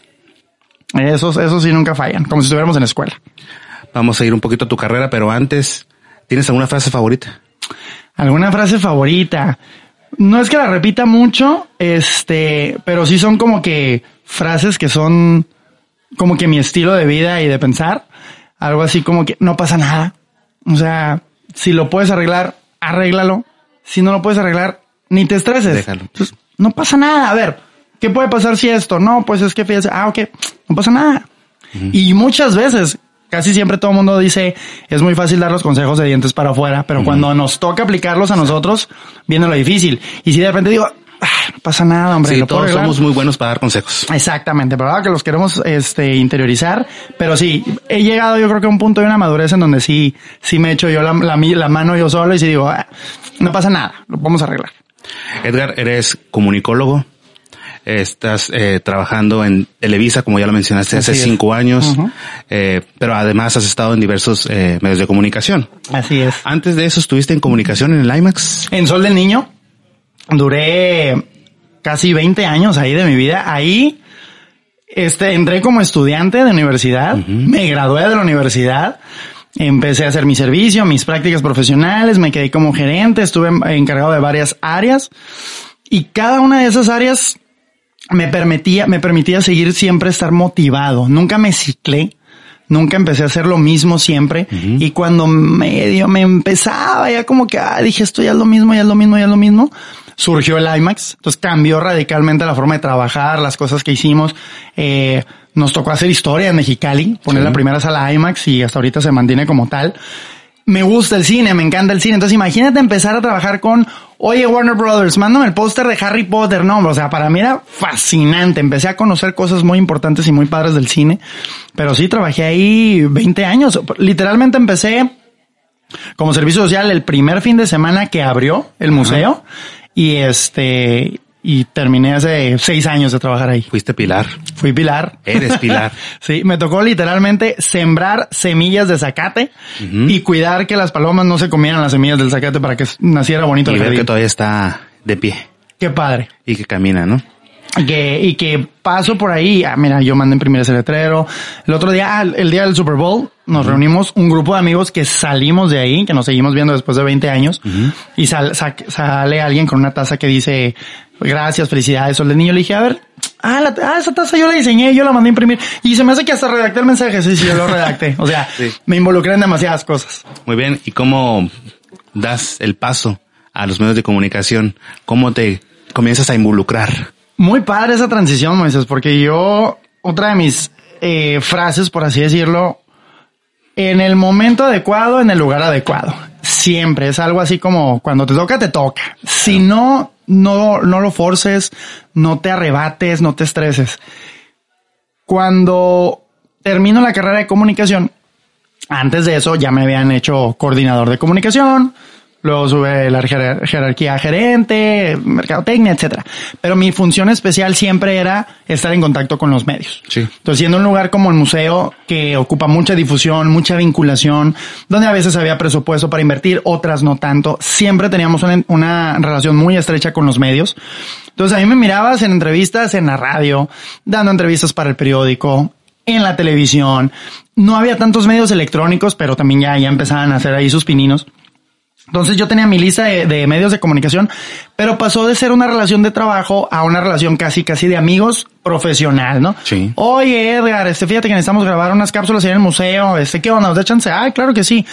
Esos, esos sí nunca fallan, como si estuviéramos en la escuela. Vamos a ir un poquito a tu carrera, pero antes, ¿tienes alguna frase favorita? ¿Alguna frase favorita? No es que la repita mucho, este, pero sí son como que frases que son como que mi estilo de vida y de pensar. Algo así como que no pasa nada. O sea, si lo puedes arreglar, arréglalo. Si no lo puedes arreglar, ni te estreses. Déjalo. Entonces, no pasa nada. A ver, ¿qué puede pasar si esto? No, pues es que fíjate, ah, ok, no pasa nada. Y muchas veces, casi siempre todo el mundo dice, es muy fácil dar los consejos de dientes para afuera, pero cuando nos toca aplicarlos a nosotros, viene lo difícil. Y si de repente digo, "Ah, no pasa nada, hombre, Sí, todos arreglar". somos muy buenos para dar consejos. Exactamente, pero ahora que los queremos este interiorizar, pero sí, he llegado yo creo que a un punto de una madurez en donde sí, sí me echo yo la, la, mi- la mano yo solo y sí digo, "Ah, no pasa nada, lo podemos arreglar. Edgar, eres comunicólogo, estás eh, trabajando en Televisa, como ya lo mencionaste, hace es. cinco años, eh, pero además has estado en diversos eh, medios de comunicación. Así es. Antes de eso estuviste en comunicación en el IMAX. En Sol del Niño duré casi 20 años ahí de mi vida. Ahí este, entré como estudiante de universidad, me gradué de la universidad, empecé a hacer mi servicio, mis prácticas profesionales, me quedé como gerente, estuve en- encargado de varias áreas y cada una de esas áreas me permitía, me permitía seguir siempre estar motivado. Nunca me ciclé. Nunca empecé a hacer lo mismo siempre. Y cuando medio me empezaba, ya como que, ah, dije, esto ya es lo mismo, ya es lo mismo, ya es lo mismo. Surgió el IMAX. Entonces cambió radicalmente la forma de trabajar, las cosas que hicimos. Eh, nos tocó hacer historia en Mexicali, poner Sí. la primera sala IMAX y hasta ahorita se mantiene como tal me gusta el cine, me encanta el cine. Entonces imagínate empezar a trabajar con, oye Warner Brothers, mándame el póster de Harry Potter. No, o sea, para mí era fascinante. Empecé a conocer cosas muy importantes y muy padres del cine. Pero sí, trabajé ahí 20 años. Literalmente empecé como servicio social el primer fin de semana que abrió el museo. Y este, y terminé hace seis años de trabajar ahí. Fuiste Pilar. Fui Pilar. Eres Pilar. sí, me tocó literalmente sembrar semillas de zacate y cuidar que las palomas no se comieran las semillas del zacate para que naciera bonito y el ver jardín. que todavía está de pie Qué padre. y que camina, ¿no? Y que, y que paso por ahí, ah, mira, yo mandé imprimir ese letrero. El otro día, ah, el día del Super Bowl, nos reunimos un grupo de amigos que salimos de ahí, que nos seguimos viendo después de 20 años, y sal- sa- sale alguien con una taza que dice, gracias, felicidades, Sol del Niño. Le dije, a ver, ah, la- ah, esa taza yo la diseñé, yo la mandé a imprimir, y se me hace que hasta redacté el mensaje, sí, sí, yo lo redacté. O sea, Sí. me involucré en demasiadas cosas. Muy bien. ¿Y cómo das el paso a los medios de comunicación? ¿Cómo te comienzas a involucrar? Muy padre esa transición, Moisés, porque yo, otra de mis eh, frases, por así decirlo, en el momento adecuado, en el lugar adecuado. Siempre es algo así como cuando te toca, te toca. Si no, no, no lo forces, no te arrebates, no te estreses. Cuando termino la carrera de comunicación, antes de eso ya me habían hecho coordinador de comunicación, luego sube la jerar- jerarquía gerente, mercadotecnia, etcétera. Pero mi función especial siempre era estar en contacto con los medios. Sí. Entonces, siendo un lugar como el museo que ocupa mucha difusión, mucha vinculación, donde a veces había presupuesto para invertir, otras no tanto, siempre teníamos una, una relación muy estrecha con los medios. Entonces, a mí me mirabas en entrevistas en la radio, dando entrevistas para el periódico, en la televisión. No había tantos medios electrónicos, pero también ya, ya empezaban a hacer ahí sus pininos. Entonces yo tenía mi lista de, de medios de comunicación, pero pasó de ser una relación de trabajo a una relación casi, casi de amigos profesional, ¿no? Sí. Oye, Edgar, este, fíjate que necesitamos grabar unas cápsulas en el museo, este, ¿qué onda? ¿Nos da chance? Ay, claro que sí.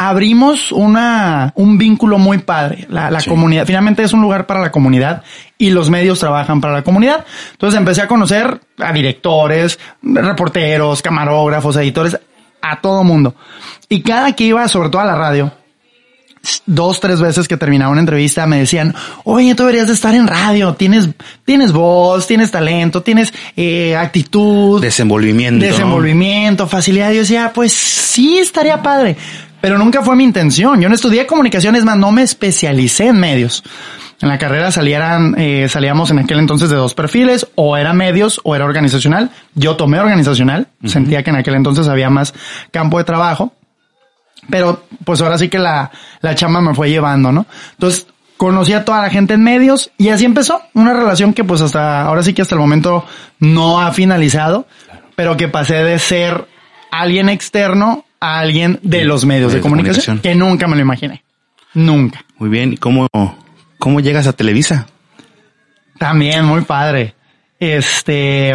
Abrimos una, un vínculo muy padre. La, la Sí. comunidad, finalmente es un lugar para la comunidad y los medios trabajan para la comunidad. Entonces empecé a conocer a directores, reporteros, camarógrafos, editores, a todo mundo. Y cada que iba, sobre todo a la radio, dos, tres veces que terminaba una entrevista me decían, oye, tú deberías de estar en radio, tienes, tienes voz, tienes talento, tienes eh, actitud, Desenvolvimiento. desenvolvimiento, facilidad. Yo decía, pues sí, estaría padre. Pero nunca fue mi intención. Yo no estudié comunicaciones, más no me especialicé en medios. En la carrera salieran, eh, salíamos en aquel entonces de dos perfiles, o era medios o era organizacional. Yo tomé organizacional, sentía que en aquel entonces había más campo de trabajo. Pero pues ahora sí que la, la chamba me fue llevando, ¿no? Entonces conocí a toda la gente en medios y así empezó una relación que pues hasta ahora sí que hasta el momento no ha finalizado, pero que pasé de ser alguien externo a alguien de los medios de de comunicación, comunicación. que nunca me lo imaginé. Nunca. Muy bien. ¿Y cómo, cómo llegas a Televisa? También muy padre. Este,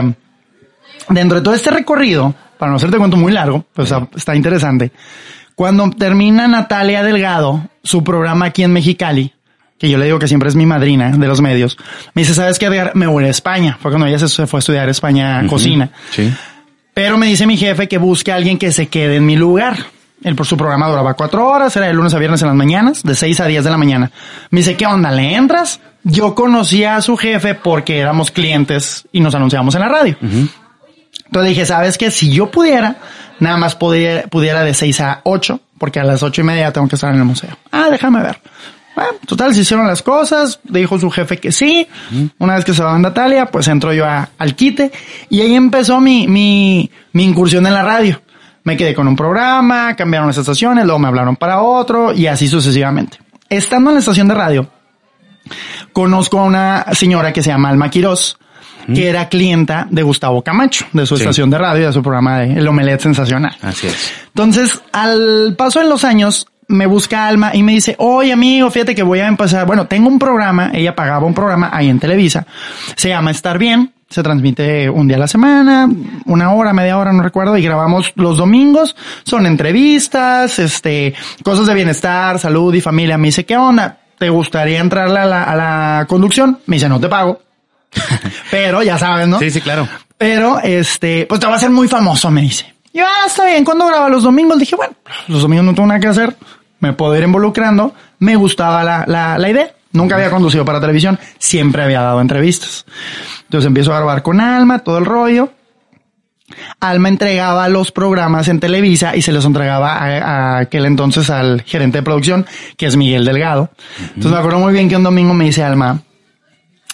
dentro de todo este recorrido, para no hacerte cuento muy largo, pues está interesante. Cuando termina Natalia Delgado su programa aquí en Mexicali, que yo le digo que siempre es mi madrina de los medios, me dice, ¿sabes qué, Edgar? Me voy a España. Fue cuando ella se- fue a estudiar España cocina. Sí. Pero me dice mi jefe que busque a alguien que se quede en mi lugar. El, por su programa duraba cuatro horas, era de lunes a viernes en las mañanas, de seis a diez de la mañana. Me dice, ¿qué onda? ¿Le entras? Yo conocía a su jefe porque éramos clientes y nos anunciábamos en la radio. Entonces dije, ¿sabes qué? Si yo pudiera, nada más pudiera, pudiera de seis a ocho, porque a las ocho y media tengo que estar en el museo. Ah, déjame ver. Bueno, total, se hicieron las cosas, dijo su jefe que sí. Una vez que se va a Natalia, pues entro yo a- al quite y ahí empezó mi, mi, mi incursión en la radio. Me quedé con un programa, cambiaron las estaciones, luego me hablaron para otro y así sucesivamente. Estando en la estación de radio, conozco a una señora que se llama Alma Quirós, que era clienta de Gustavo Camacho, de su Sí. estación de radio, de su programa de El Omelet Sensacional. Así es. Entonces, al paso de los años, me busca Alma y me dice, oye amigo, fíjate que voy a empezar, bueno, tengo un programa, ella pagaba un programa ahí en Televisa, se llama Estar Bien, se transmite un día a la semana, una hora, media hora, no recuerdo, y grabamos los domingos, son entrevistas, este, cosas de bienestar, salud y familia. Me dice, ¿qué onda? ¿Te gustaría entrarle a la, a la conducción? Me dice, no te pago. Pero ya sabes, ¿no? Sí, sí, claro. Pero, este, pues te va a ser muy famoso, me dice. Y yo, ah, está bien. Cuando graba los domingos, dije, bueno, los domingos no tengo nada que hacer. Me puedo ir involucrando. Me gustaba la, la, la idea. Nunca había conducido para televisión. Siempre había dado entrevistas. Entonces empiezo a grabar con Alma, todo el rollo. Alma entregaba los programas en Televisa y se los entregaba a, a aquel entonces al gerente de producción, que es Miguel Delgado. Entonces me acuerdo muy bien que un domingo me dice Alma,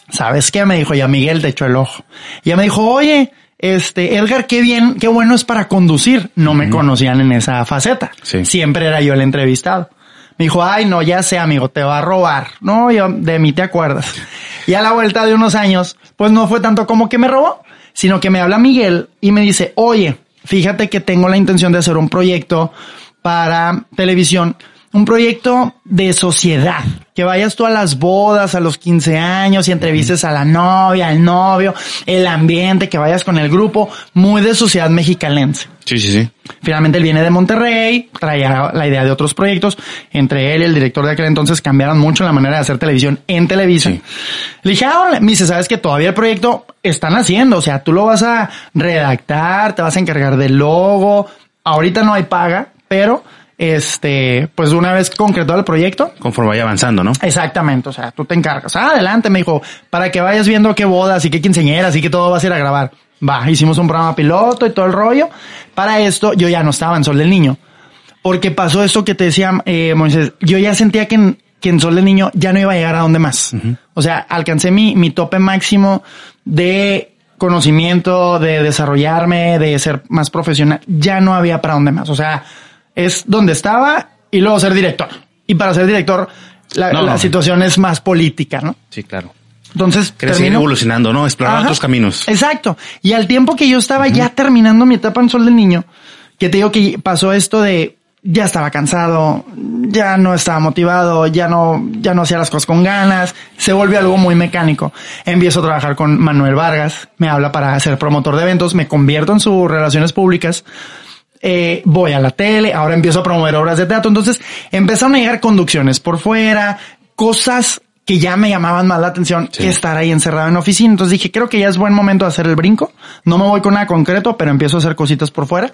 ¿sabes qué? Me dijo, ya Miguel te echó el ojo. Y ella me dijo, oye, este, Edgar, qué bien, qué bueno es para conducir. No me conocían en esa faceta. Sí. Siempre era yo el entrevistado. Me dijo, ay, no, ya sé, amigo, te va a robar. No, yo, de mí te acuerdas. Y a la vuelta de unos años, pues no fue tanto como que me robó, sino que me habla Miguel y me dice, oye, fíjate que tengo la intención de hacer un proyecto para televisión, un proyecto de sociedad, que vayas tú a las bodas, a los 15 años y entrevistes a la novia, al novio, el ambiente, que vayas con el grupo, muy de sociedad mexicalense. Sí, sí, sí. Finalmente él viene de Monterrey, traía la idea de otros proyectos. Entre él y el director de aquel entonces cambiaron mucho la manera de hacer televisión en Televisa. Sí. Le dije, ah, me dice, sabes que todavía el proyecto están haciendo. O sea, tú lo vas a redactar, te vas a encargar del logo. Ahorita no hay paga, pero este, pues una vez concretado el proyecto, Conforme vaya avanzando, ¿no? Exactamente, o sea, tú te encargas. Ah, adelante, me dijo, para que vayas viendo qué bodas y qué quinceañeras y que todo vas a ir a grabar. Va, hicimos un programa piloto y todo el rollo. Para esto yo ya no estaba en Sol del Niño. Porque pasó esto que te decía eh, Moisés, yo ya sentía que en, que en Sol del Niño ya no iba a llegar a donde más. O sea, alcancé mi, mi tope máximo de conocimiento, de desarrollarme, de ser más profesional. Ya no había para dónde más. O sea, es donde estaba y luego ser director. Y para ser director, la, No, la no. situación es más política, ¿no? Sí, claro. Entonces, seguir evolucionando, ¿no? Explorar otros caminos. Exacto. Y al tiempo que yo estaba ya terminando mi etapa en Sol del Niño, que te digo que pasó esto de ya estaba cansado, ya no estaba motivado, ya no, ya no hacía las cosas con ganas, se volvió algo muy mecánico. Empiezo a trabajar con Manuel Vargas, me habla para ser promotor de eventos, me convierto en sus relaciones públicas, eh, voy a la tele, ahora empiezo a promover obras de teatro, entonces empezaron a llegar conducciones por fuera, cosas que ya me llamaban más la atención Sí. que estar ahí encerrado en oficina. Entonces dije, creo que ya es buen momento de hacer el brinco. No me voy con nada concreto, pero empiezo a hacer cositas por fuera.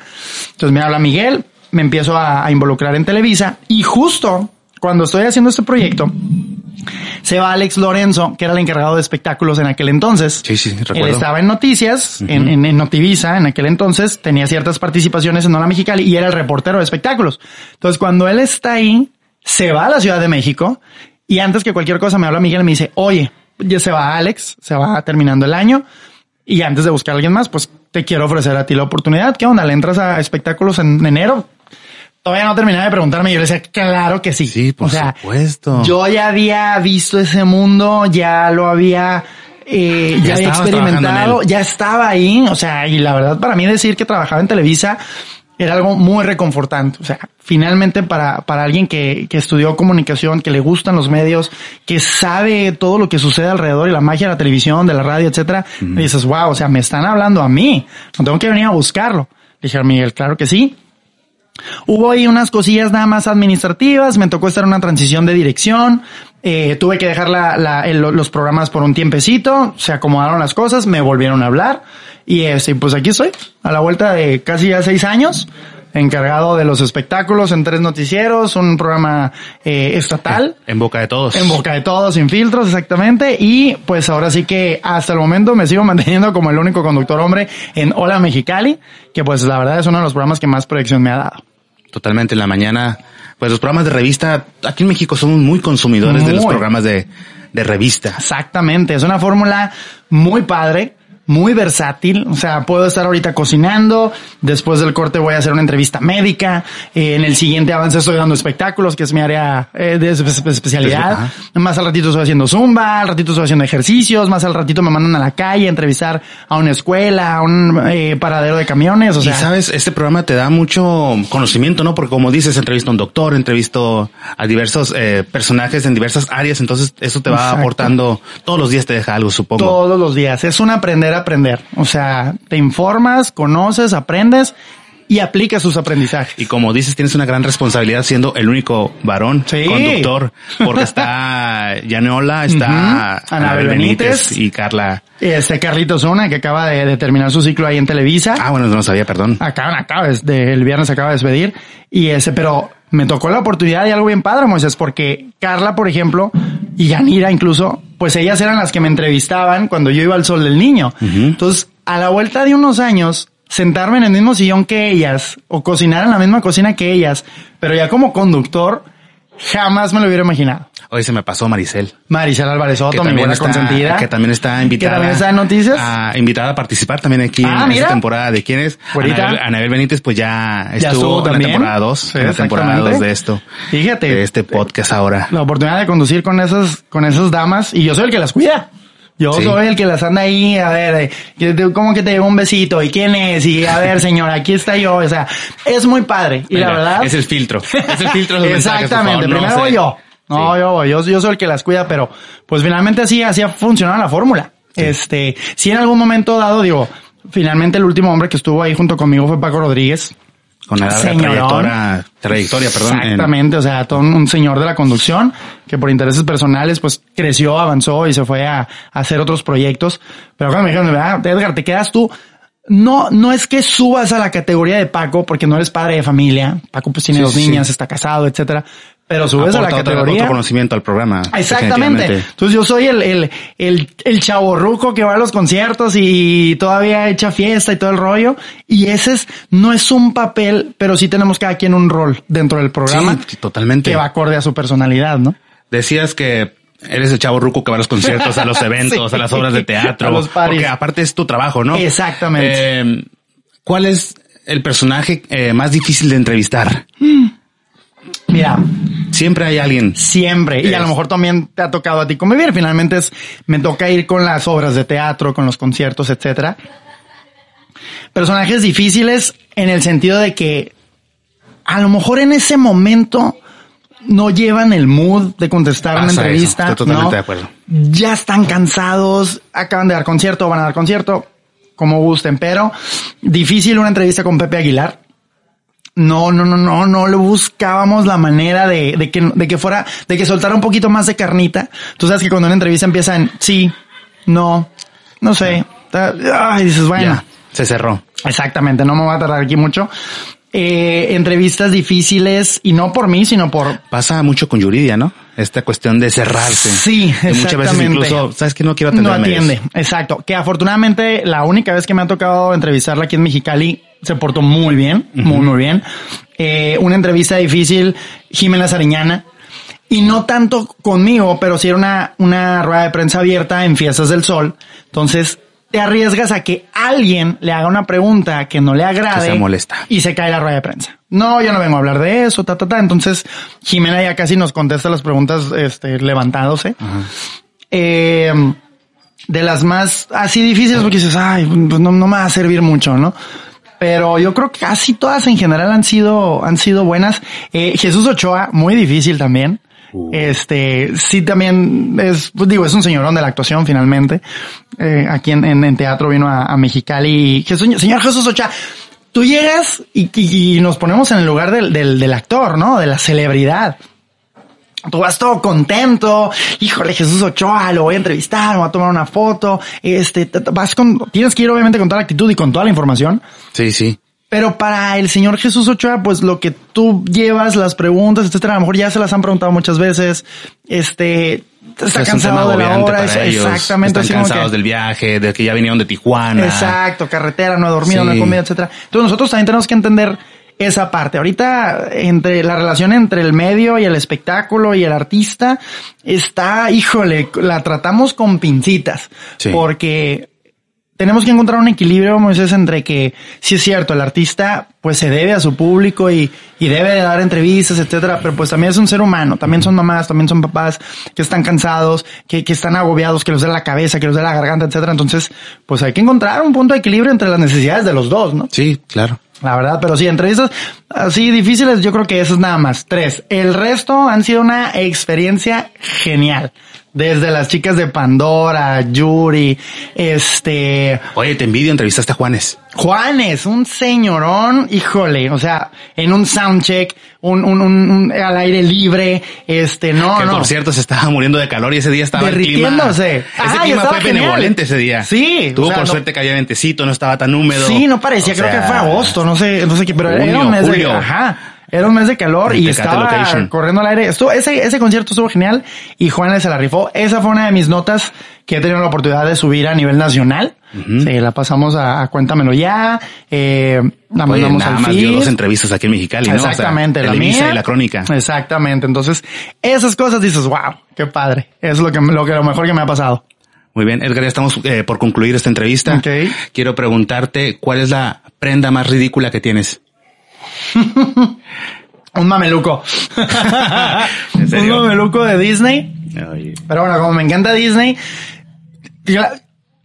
Entonces me habla Miguel, me empiezo a, a involucrar en Televisa y justo cuando estoy haciendo este proyecto, se va Alex Lorenzo, que era el encargado de espectáculos en aquel entonces. Sí, sí, Él recuerdo. estaba en Noticias, en, en, en Notivisa, en aquel entonces, tenía ciertas participaciones en Hola Mexicali y era el reportero de espectáculos. Entonces, cuando él está ahí, se va a la Ciudad de México y antes que cualquier cosa me habla Miguel y me dice, oye, ya se va Alex, se va terminando el año y antes de buscar a alguien más, pues te quiero ofrecer a ti la oportunidad. ¿Qué onda? ¿Le entras a espectáculos en enero? Todavía no terminaba de preguntarme. Yo le decía, claro que sí. Sí, por o sea, supuesto. Yo ya había visto ese mundo, ya lo había, eh, ya, Ya había experimentado, ya estaba ahí. O sea, y la verdad para mí decir que trabajaba en Televisa era algo muy reconfortante. O sea, finalmente para, para alguien que, que estudió comunicación, que le gustan los medios, que sabe todo lo que sucede alrededor y la magia de la televisión, de la radio, etcétera, me dices, wow, o sea, me están hablando a mí. No tengo que venir a buscarlo. Dije, Miguel, claro que sí. Hubo ahí unas cosillas nada más administrativas, me tocó estar en una transición de dirección, eh, tuve que dejar la, la- el- los programas por un tiempecito, se acomodaron las cosas, me volvieron a hablar y este, pues aquí estoy, a la vuelta de casi ya seis años, encargado de los espectáculos en tres noticieros, un programa eh, estatal. En boca de todos. En boca de todos, sin filtros, exactamente. Y pues ahora sí que hasta el momento me sigo manteniendo como el único conductor hombre en Hola Mexicali, que pues la verdad es uno de los programas que más proyección me ha dado. Totalmente. En la mañana pues los programas de revista, aquí en México somos muy consumidores de los programas de, de revista. Exactamente, es una fórmula muy padre, muy versátil, o sea, puedo estar ahorita cocinando, después del corte voy a hacer una entrevista médica, eh, en el siguiente avance estoy dando espectáculos, que es mi área eh, de espe- especialidad, más al ratito estoy haciendo zumba, al ratito estoy haciendo ejercicios, más al ratito me mandan a la calle a entrevistar a una escuela, a un eh, paradero de camiones, o sea, y sabes, este programa te da mucho conocimiento, ¿no? Porque como dices, entrevisto a un doctor, entrevisto a diversos eh, personajes en diversas áreas, entonces eso te va Exacto. aportando, todos los días te deja algo, supongo. Todos los días. Es un aprender a aprender. O sea, te informas, conoces, aprendes y aplicas sus aprendizajes. Y como dices, tienes una gran responsabilidad siendo el único varón Sí. conductor, porque está Yaneola, está Ujú. Anabel Benítez. y Carla. Este Carlitos Zuna, que acaba de, de terminar su ciclo ahí en Televisa. Ah, bueno, no sabía, perdón. Acaba, acaba, de- el viernes acaba de despedir. Y ese, pero me tocó la oportunidad y algo bien padre, Moisés, porque Carla, por ejemplo, y Yanira incluso, pues ellas eran las que me entrevistaban cuando yo iba al sol del niño. Entonces, a la vuelta de unos años, sentarme en el mismo sillón que ellas, o cocinar en la misma cocina que ellas, pero ya como conductor, jamás me lo hubiera imaginado. Hoy se me pasó Maricel. Maricel Álvarez que Soto, mi buena está, consentida. que también está invitada. también está en noticias. a- invitada a participar también aquí Ah, en mira. esta temporada de quién es. Anabel, Anabel Benítez, pues ya Ya estuvo, estuvo en la temporada 2, Sí, en la temporada exactamente. 2 de esto. Fíjate. De este podcast ahora. la oportunidad de conducir con esas, con esas damas y yo soy el que las cuida. Yo Sí. soy el que las anda ahí, a ver, eh, que te- ¿cómo que te llevo un besito? ¿Y quién es? Y a ver, señora, aquí está yo. O sea, es muy padre. Y la verdad. Es el filtro. Es el filtro de los Exactamente. Primero voy yo. No, Sí. yo voy. Yo, yo soy el que las cuida, pero pues finalmente así, así ha funcionado la fórmula. Este, si en algún momento dado, digo, finalmente el último hombre que estuvo ahí junto conmigo fue Paco Rodríguez. Con la larga trayectoria, trayectoria, perdón. en- Exactamente, o sea, todo un, señor de la conducción que por intereses personales pues creció, avanzó y se fue a, a hacer otros proyectos. Pero cuando me dijeron, "Ah, Edgar, te quedas tú. No, no es que subas a la categoría de Paco porque no eres padre de familia. Paco pues tiene Sí, dos sí. niñas, está casado, etcétera. Pero subes a la aporta categoría. otro conocimiento al programa. Exactamente. Entonces yo soy el, el, el, el chavorruco que va a los conciertos y todavía echa fiesta y todo el rollo. Y ese es, no es un papel, pero sí tenemos cada quien un rol dentro del programa Sí, totalmente. que va acorde a su personalidad, ¿no? Decías que eres el chavo ruco que va a los conciertos, a los eventos, Sí. a las obras de teatro. A los. Porque aparte es tu trabajo, ¿no? Exactamente. Eh, ¿Cuál es el personaje eh, más difícil de entrevistar? Mira, Siempre hay alguien. siempre. Y a lo mejor también te ha tocado a ti convivir. Finalmente es, me toca ir con las obras de teatro, con los conciertos, etcétera. Personajes difíciles en el sentido de que a lo mejor en ese momento no llevan el mood de contestar una eso, entrevista. estoy totalmente ¿no? de acuerdo. Ya están cansados, acaban de dar concierto, van a dar concierto, como gusten, pero difícil una entrevista con Pepe Aguilar. No, no, no, no, no le buscábamos la manera de, de que, de que fuera, de que soltara un poquito más de carnita. Tú sabes que cuando una entrevista empieza en sí, no, no sé, ay, dices, bueno, Ya, se cerró. exactamente, no me voy a tardar aquí mucho. Eh, entrevistas difíciles y no por mí, sino por, Pasa mucho con Yuridia, ¿no? Esta cuestión de cerrarse. Sí, Y muchas veces exactamente. incluso, ¿sabes que No quiero no atenderme. atiende. Exacto. Que afortunadamente la única vez que me ha tocado entrevistarla aquí en Mexicali se portó muy bien, muy, muy bien. Eh, una entrevista difícil, Jimena Sariñana. Y no tanto conmigo, pero sí era una, una rueda de prensa abierta en Fiestas del Sol. Entonces, te arriesgas a que alguien le haga una pregunta que no le agrade. Que se molesta. Y se cae la rueda de prensa. No, yo no vengo a hablar de eso, ta, ta, ta. Entonces, Jimena ya casi nos contesta las preguntas, este, levantándose. Eh, de las más así difíciles porque dices, ay, pues no, no me va a servir mucho, ¿no? Pero yo creo que casi todas en general han sido, han sido buenas. Eh, Jesús Ochoa, muy difícil también. Este, sí también es, pues digo, es un señorón de la actuación finalmente. Eh, aquí en, en, en teatro vino a, a Mexicali y Jesús, señor Jesús Ochoa, tú llegas y, y- y nos ponemos en el lugar del, del, del actor, ¿no? De la celebridad. Tú vas todo contento, híjole, Jesús Ochoa, lo voy a entrevistar, me voy a tomar una foto, este, vas con, tienes que ir obviamente con toda la actitud y con toda la información, Sí, sí. pero para el señor Jesús Ochoa, pues lo que tú llevas, las preguntas, etcétera, a lo mejor ya se las han preguntado muchas veces, este, está Es cansado de la hora, es- ellos. exactamente, Están cansados que- del viaje, de que ya vinieron de Tijuana. Exacto, carretera, no he dormido, no Sí. comido, etcétera. Entonces nosotros también tenemos que entender esa parte. Ahorita, entre la relación entre el medio y el espectáculo y el artista, está, híjole, la tratamos con pincitas. Sí. Porque tenemos que encontrar un equilibrio, Moisés, entre que, sí es cierto, el artista pues se debe a su público y, y debe de dar entrevistas, etcétera, pero pues también es un ser humano, también son mamás, también son papás que están cansados, que, que están agobiados, que los da la cabeza, que los da la garganta, etcétera. Entonces, pues hay que encontrar un punto de equilibrio entre las necesidades de los dos, ¿no? Sí, claro. La verdad, pero sí, entrevistas así difíciles, yo creo que esas nada más. Tres. El resto han sido una experiencia genial. Desde las chicas de Pandora, Yuri, este, Oye, te envidio, entrevistaste a Juanes. Juanes, un señorón, híjole, o sea, en un soundcheck, un, un, un, un- al aire libre, este, no, que no. por cierto se estaba muriendo de calor y ese día estaba el clima. Derritiéndose. Ese Ah, clima fue genial. benevolente ese día. Sí, Tuvo o sea, por no- suerte que había ventecito, no estaba tan húmedo. Sí, no parecía, O creo que fue agosto, no sé, no sé qué, pero era junio, un mes de, julio. ajá, era un mes de calor y estaba Location. corriendo al aire. Estuvo, ese, ese concierto estuvo genial y Juanes se la rifó. Esa fue una de mis notas que he tenido la oportunidad de subir a nivel nacional. Sí, la pasamos a, a Cuéntamelo Ya, eh, la Oye, mandamos nada al más dio feed. dos entrevistas aquí en Mexicali, ¿no? O sea, Exactamente, la mía. y la crónica. Exactamente. Entonces, esas cosas dices, wow, qué padre. Es lo que, lo que, lo mejor que me ha pasado. Muy bien, Edgar, ya estamos eh, por concluir esta entrevista. Quiero preguntarte, ¿cuál es la prenda más ridícula que tienes? Un mameluco. ¿En Un mameluco de Disney. Oye, Pero bueno, como me encanta Disney,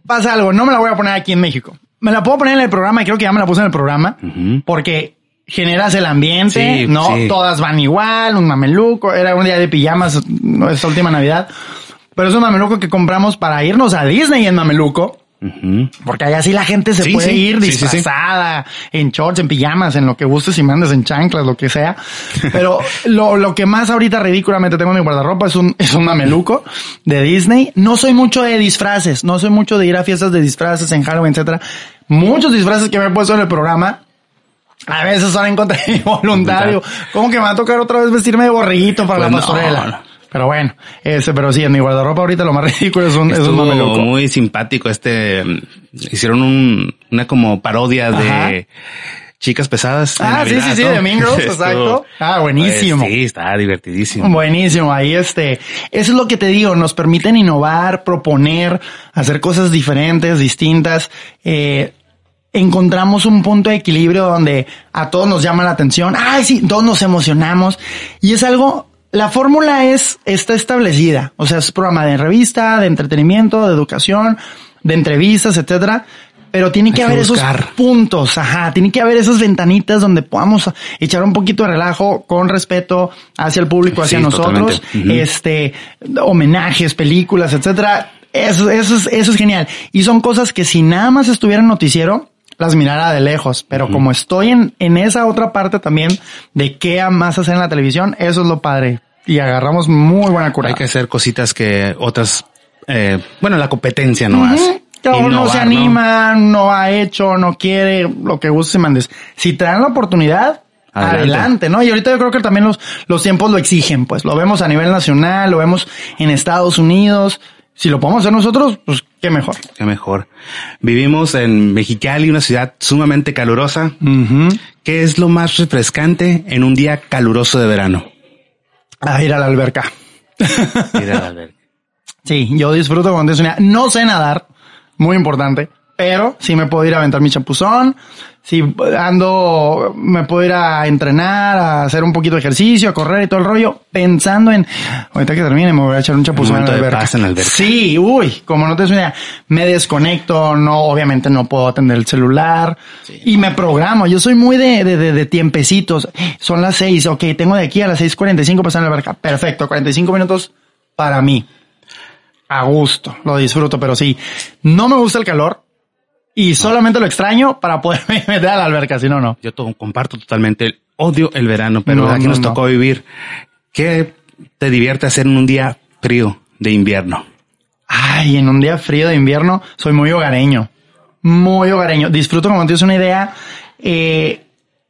pasa algo, no me la voy a poner aquí en México. Me la puedo poner en el programa y creo que ya me la puse en el programa porque generas el ambiente, Sí, no sí. todas van igual, un mameluco, era un día de pijamas no, esta última Navidad. Pero es un mameluco que compramos para irnos a Disney en mameluco. Porque allá sí la gente se Sí, puede sí. ir sí, disfrazada, en shorts, en pijamas, en lo que gustes y mandes, en chanclas, lo que sea. Pero lo, lo que más ahorita ridículamente tengo en mi guardarropa es un, es un mameluco de Disney. No soy mucho de disfraces, no soy mucho de ir a fiestas de disfraces en Halloween, etcétera. Muchos disfraces que me he puesto en el programa, a veces son en contra de mi voluntario. Como que me va a tocar otra vez vestirme de borreguito para Pues la no, pastorela. no. Pero bueno, ese, pero sí, en mi guardarropa ahorita lo más ridículo es un, es un mameluco. muy simpático este, hicieron un, una como parodia de chicas pesadas. Ah, sí, Navidad, sí, sí, ¿no? de Mean Girls, exacto. Ah, buenísimo. Pues, sí, está divertidísimo. Buenísimo, ahí este, eso es lo que te digo, nos permiten innovar, proponer, hacer cosas diferentes, distintas, eh, encontramos un punto de equilibrio donde a todos nos llama la atención, ay sí, todos nos emocionamos y es algo, la fórmula es, está establecida, o sea, es programa de revista, de entretenimiento, de educación, de entrevistas, etcétera, pero tiene que Hay haber esos puntos, ajá, tiene que haber esas ventanitas donde podamos echar un poquito de relajo con respeto hacia el público, hacia Sí, nosotros, este, homenajes, películas, etcétera. Eso, eso es, eso es genial. Y son cosas que si nada más estuviera en noticiero, las mirara de lejos. Pero como estoy en, en esa otra parte también de qué más hacer en la televisión, eso es lo padre. Y agarramos muy buena cura. Hay que hacer cositas que otras, eh, bueno, la competencia no hace. Uno no se Innovar, anima, ¿no? ha hecho, no quiere, lo que guste y mandes. Si te dan la oportunidad, Adelante. adelante. ¿no? Y ahorita yo creo que también los, los tiempos lo exigen, pues lo vemos a nivel nacional, lo vemos en Estados Unidos. Si lo podemos hacer nosotros, pues qué mejor. Qué mejor. Vivimos en Mexicali, una ciudad sumamente calurosa. ¿Qué es lo más refrescante en un día caluroso de verano? A ir a la alberca. Ir a la alberca. Sí, yo disfruto cuando es una... No sé nadar, muy importante, pero sí me puedo ir a aventar mi chapuzón, si ando, me puedo ir a entrenar, a hacer un poquito de ejercicio, a correr y todo el rollo, pensando en, ahorita que termine me voy a echar un chapuzón en la alberca. en. Sí, uy, como no te idea, me desconecto, no, obviamente no puedo atender el celular y me programo. Yo soy muy de, de, de, de tiempecitos. Son las seis, ok, tengo de aquí a las 6.45 para estar en la alberca. Perfecto, 45 minutos para mí a gusto, lo disfruto, pero sí, no me gusta el calor y solamente lo extraño para poderme meter a la alberca, si no, no. Yo to- comparto totalmente, odio el verano, pero No, aquí no, nos no. tocó vivir. ¿Qué te divierte hacer en un día frío de invierno? Ay, en un día frío de invierno soy muy hogareño, muy hogareño. Disfruto, como tienes una idea, eh,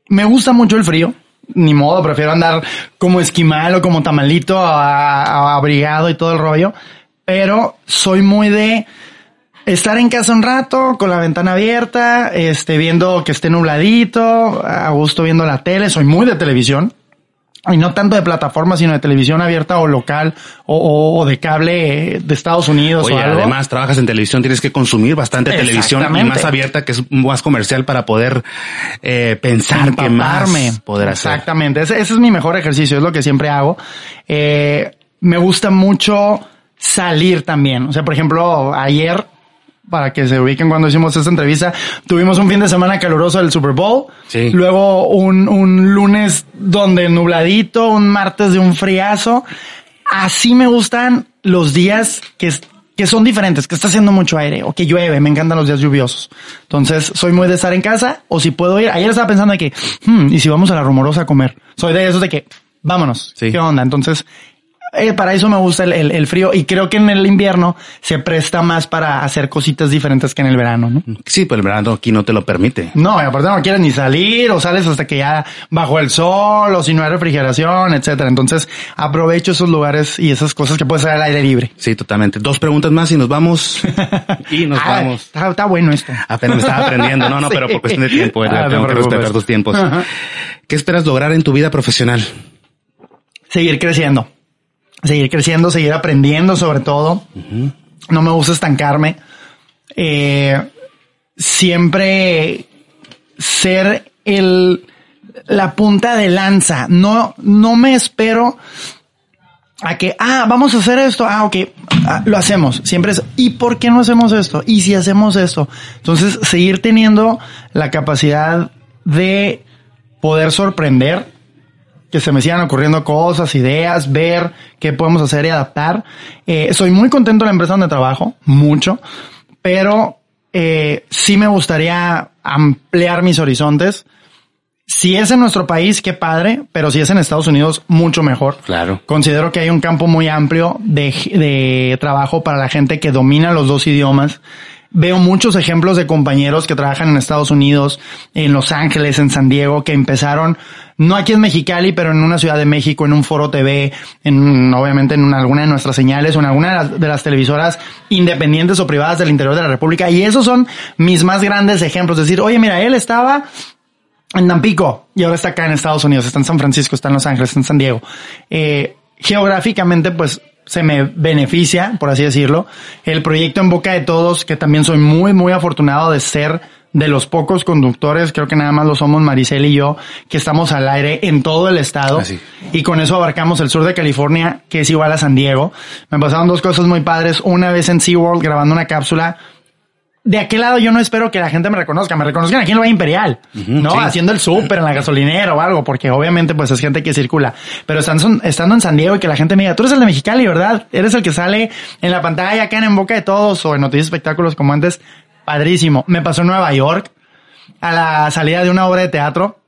me gusta mucho el frío. Ni modo, prefiero andar como esquimal o como tamalito abrigado y todo el rollo. Pero soy muy de estar en casa un rato, con la ventana abierta, este, viendo que esté nubladito, a gusto viendo la tele, soy muy de televisión. Y no tanto de plataforma, sino de televisión abierta o local o, o de cable de Estados Unidos Oye, o algo. además trabajas en televisión, tienes que consumir bastante televisión y más abierta, que es más comercial para poder eh, pensar qué más poder hacer. Exactamente. Ese, ese es mi mejor ejercicio, es lo que siempre hago. Eh, me gusta mucho salir también. O sea, por ejemplo, ayer, para que se ubiquen cuando hicimos esta entrevista, tuvimos un fin de semana caluroso del Super Bowl. Sí. Luego un, un lunes donde nubladito, un martes de un friazo. Así me gustan los días que, que son diferentes, que está haciendo mucho aire o que llueve. Me encantan los días lluviosos. Entonces, soy muy de estar en casa o si puedo ir. Ayer estaba pensando de que, hmm, y si vamos a la rumorosa a comer. Soy de esos de que, vámonos. Sí. ¿Qué onda? Entonces, eh, para eso me gusta el, el- el frío y creo que en el invierno se presta más para hacer cositas diferentes que en el verano, ¿no? Sí, pero el verano aquí no te lo permite. No, y aparte no quieres ni salir o sales hasta que ya bajó el sol o si no hay refrigeración, etcétera. Entonces aprovecho esos lugares y esas cosas que puedes hacer al aire libre. Sí, totalmente. Dos preguntas más y nos vamos. y nos Ah, vamos. Está, está bueno esto. Apenas me estaba aprendiendo. No, no, Sí. pero por cuestión de tiempo, ¿verdad? Ah, tengo te que respetar tus tiempos. Ajá. ¿Qué esperas lograr en tu vida profesional? Seguir creciendo. Seguir creciendo, seguir aprendiendo sobre todo. No me gusta estancarme. Eh, siempre ser el, la punta de lanza. No, no me espero a que, ah, vamos a hacer esto. Ah, ok, ah, lo hacemos. Siempre es, ¿y por qué no hacemos esto? ¿Y si hacemos esto? Entonces, seguir teniendo la capacidad de poder sorprender, que se me sigan ocurriendo cosas, ideas, ver qué podemos hacer y adaptar. Eh, soy muy contento en la empresa donde trabajo, mucho, pero eh, sí me gustaría ampliar mis horizontes. Si es en nuestro país, qué padre, pero si es en Estados Unidos, mucho mejor. Claro. Considero que hay un campo muy amplio de, de trabajo para la gente que domina los dos idiomas. Veo muchos ejemplos de compañeros que trabajan en Estados Unidos, en Los Ángeles, en San Diego, que empezaron, no aquí en Mexicali, pero en una ciudad de México, en un foro TV, en, obviamente en una- alguna de nuestras señales o en alguna de las, televisoras independientes o privadas del interior de la República. Y esos son mis más grandes ejemplos. Decir, oye, mira, él estaba en Tampico y ahora está acá en Estados Unidos, está en San Francisco, está en Los Ángeles, está en San Diego. Eh, geográficamente, pues se me beneficia, por así decirlo, el proyecto en boca de todos, que también soy muy, muy afortunado de ser de los pocos conductores, creo que nada más lo somos Maricel y yo, que estamos al aire en todo el estado. Así. Y con eso abarcamos el sur de California, que es igual a San Diego. Me pasaron dos cosas muy padres. Una vez en SeaWorld grabando una cápsula de aquel lado yo no espero que la gente me reconozca, me reconozcan aquí en el Valle Imperial, ¿no? sí. Haciendo el súper en la gasolinera o algo, porque obviamente pues es gente que circula. Pero estando, estando en San Diego y que la gente me diga, tú eres el de Mexicali, ¿verdad? Eres el que sale en la pantalla acá en Boca de Todos o en Noticias Espectáculos como antes. Padrísimo. Me pasó en Nueva York a la salida de una obra de teatro.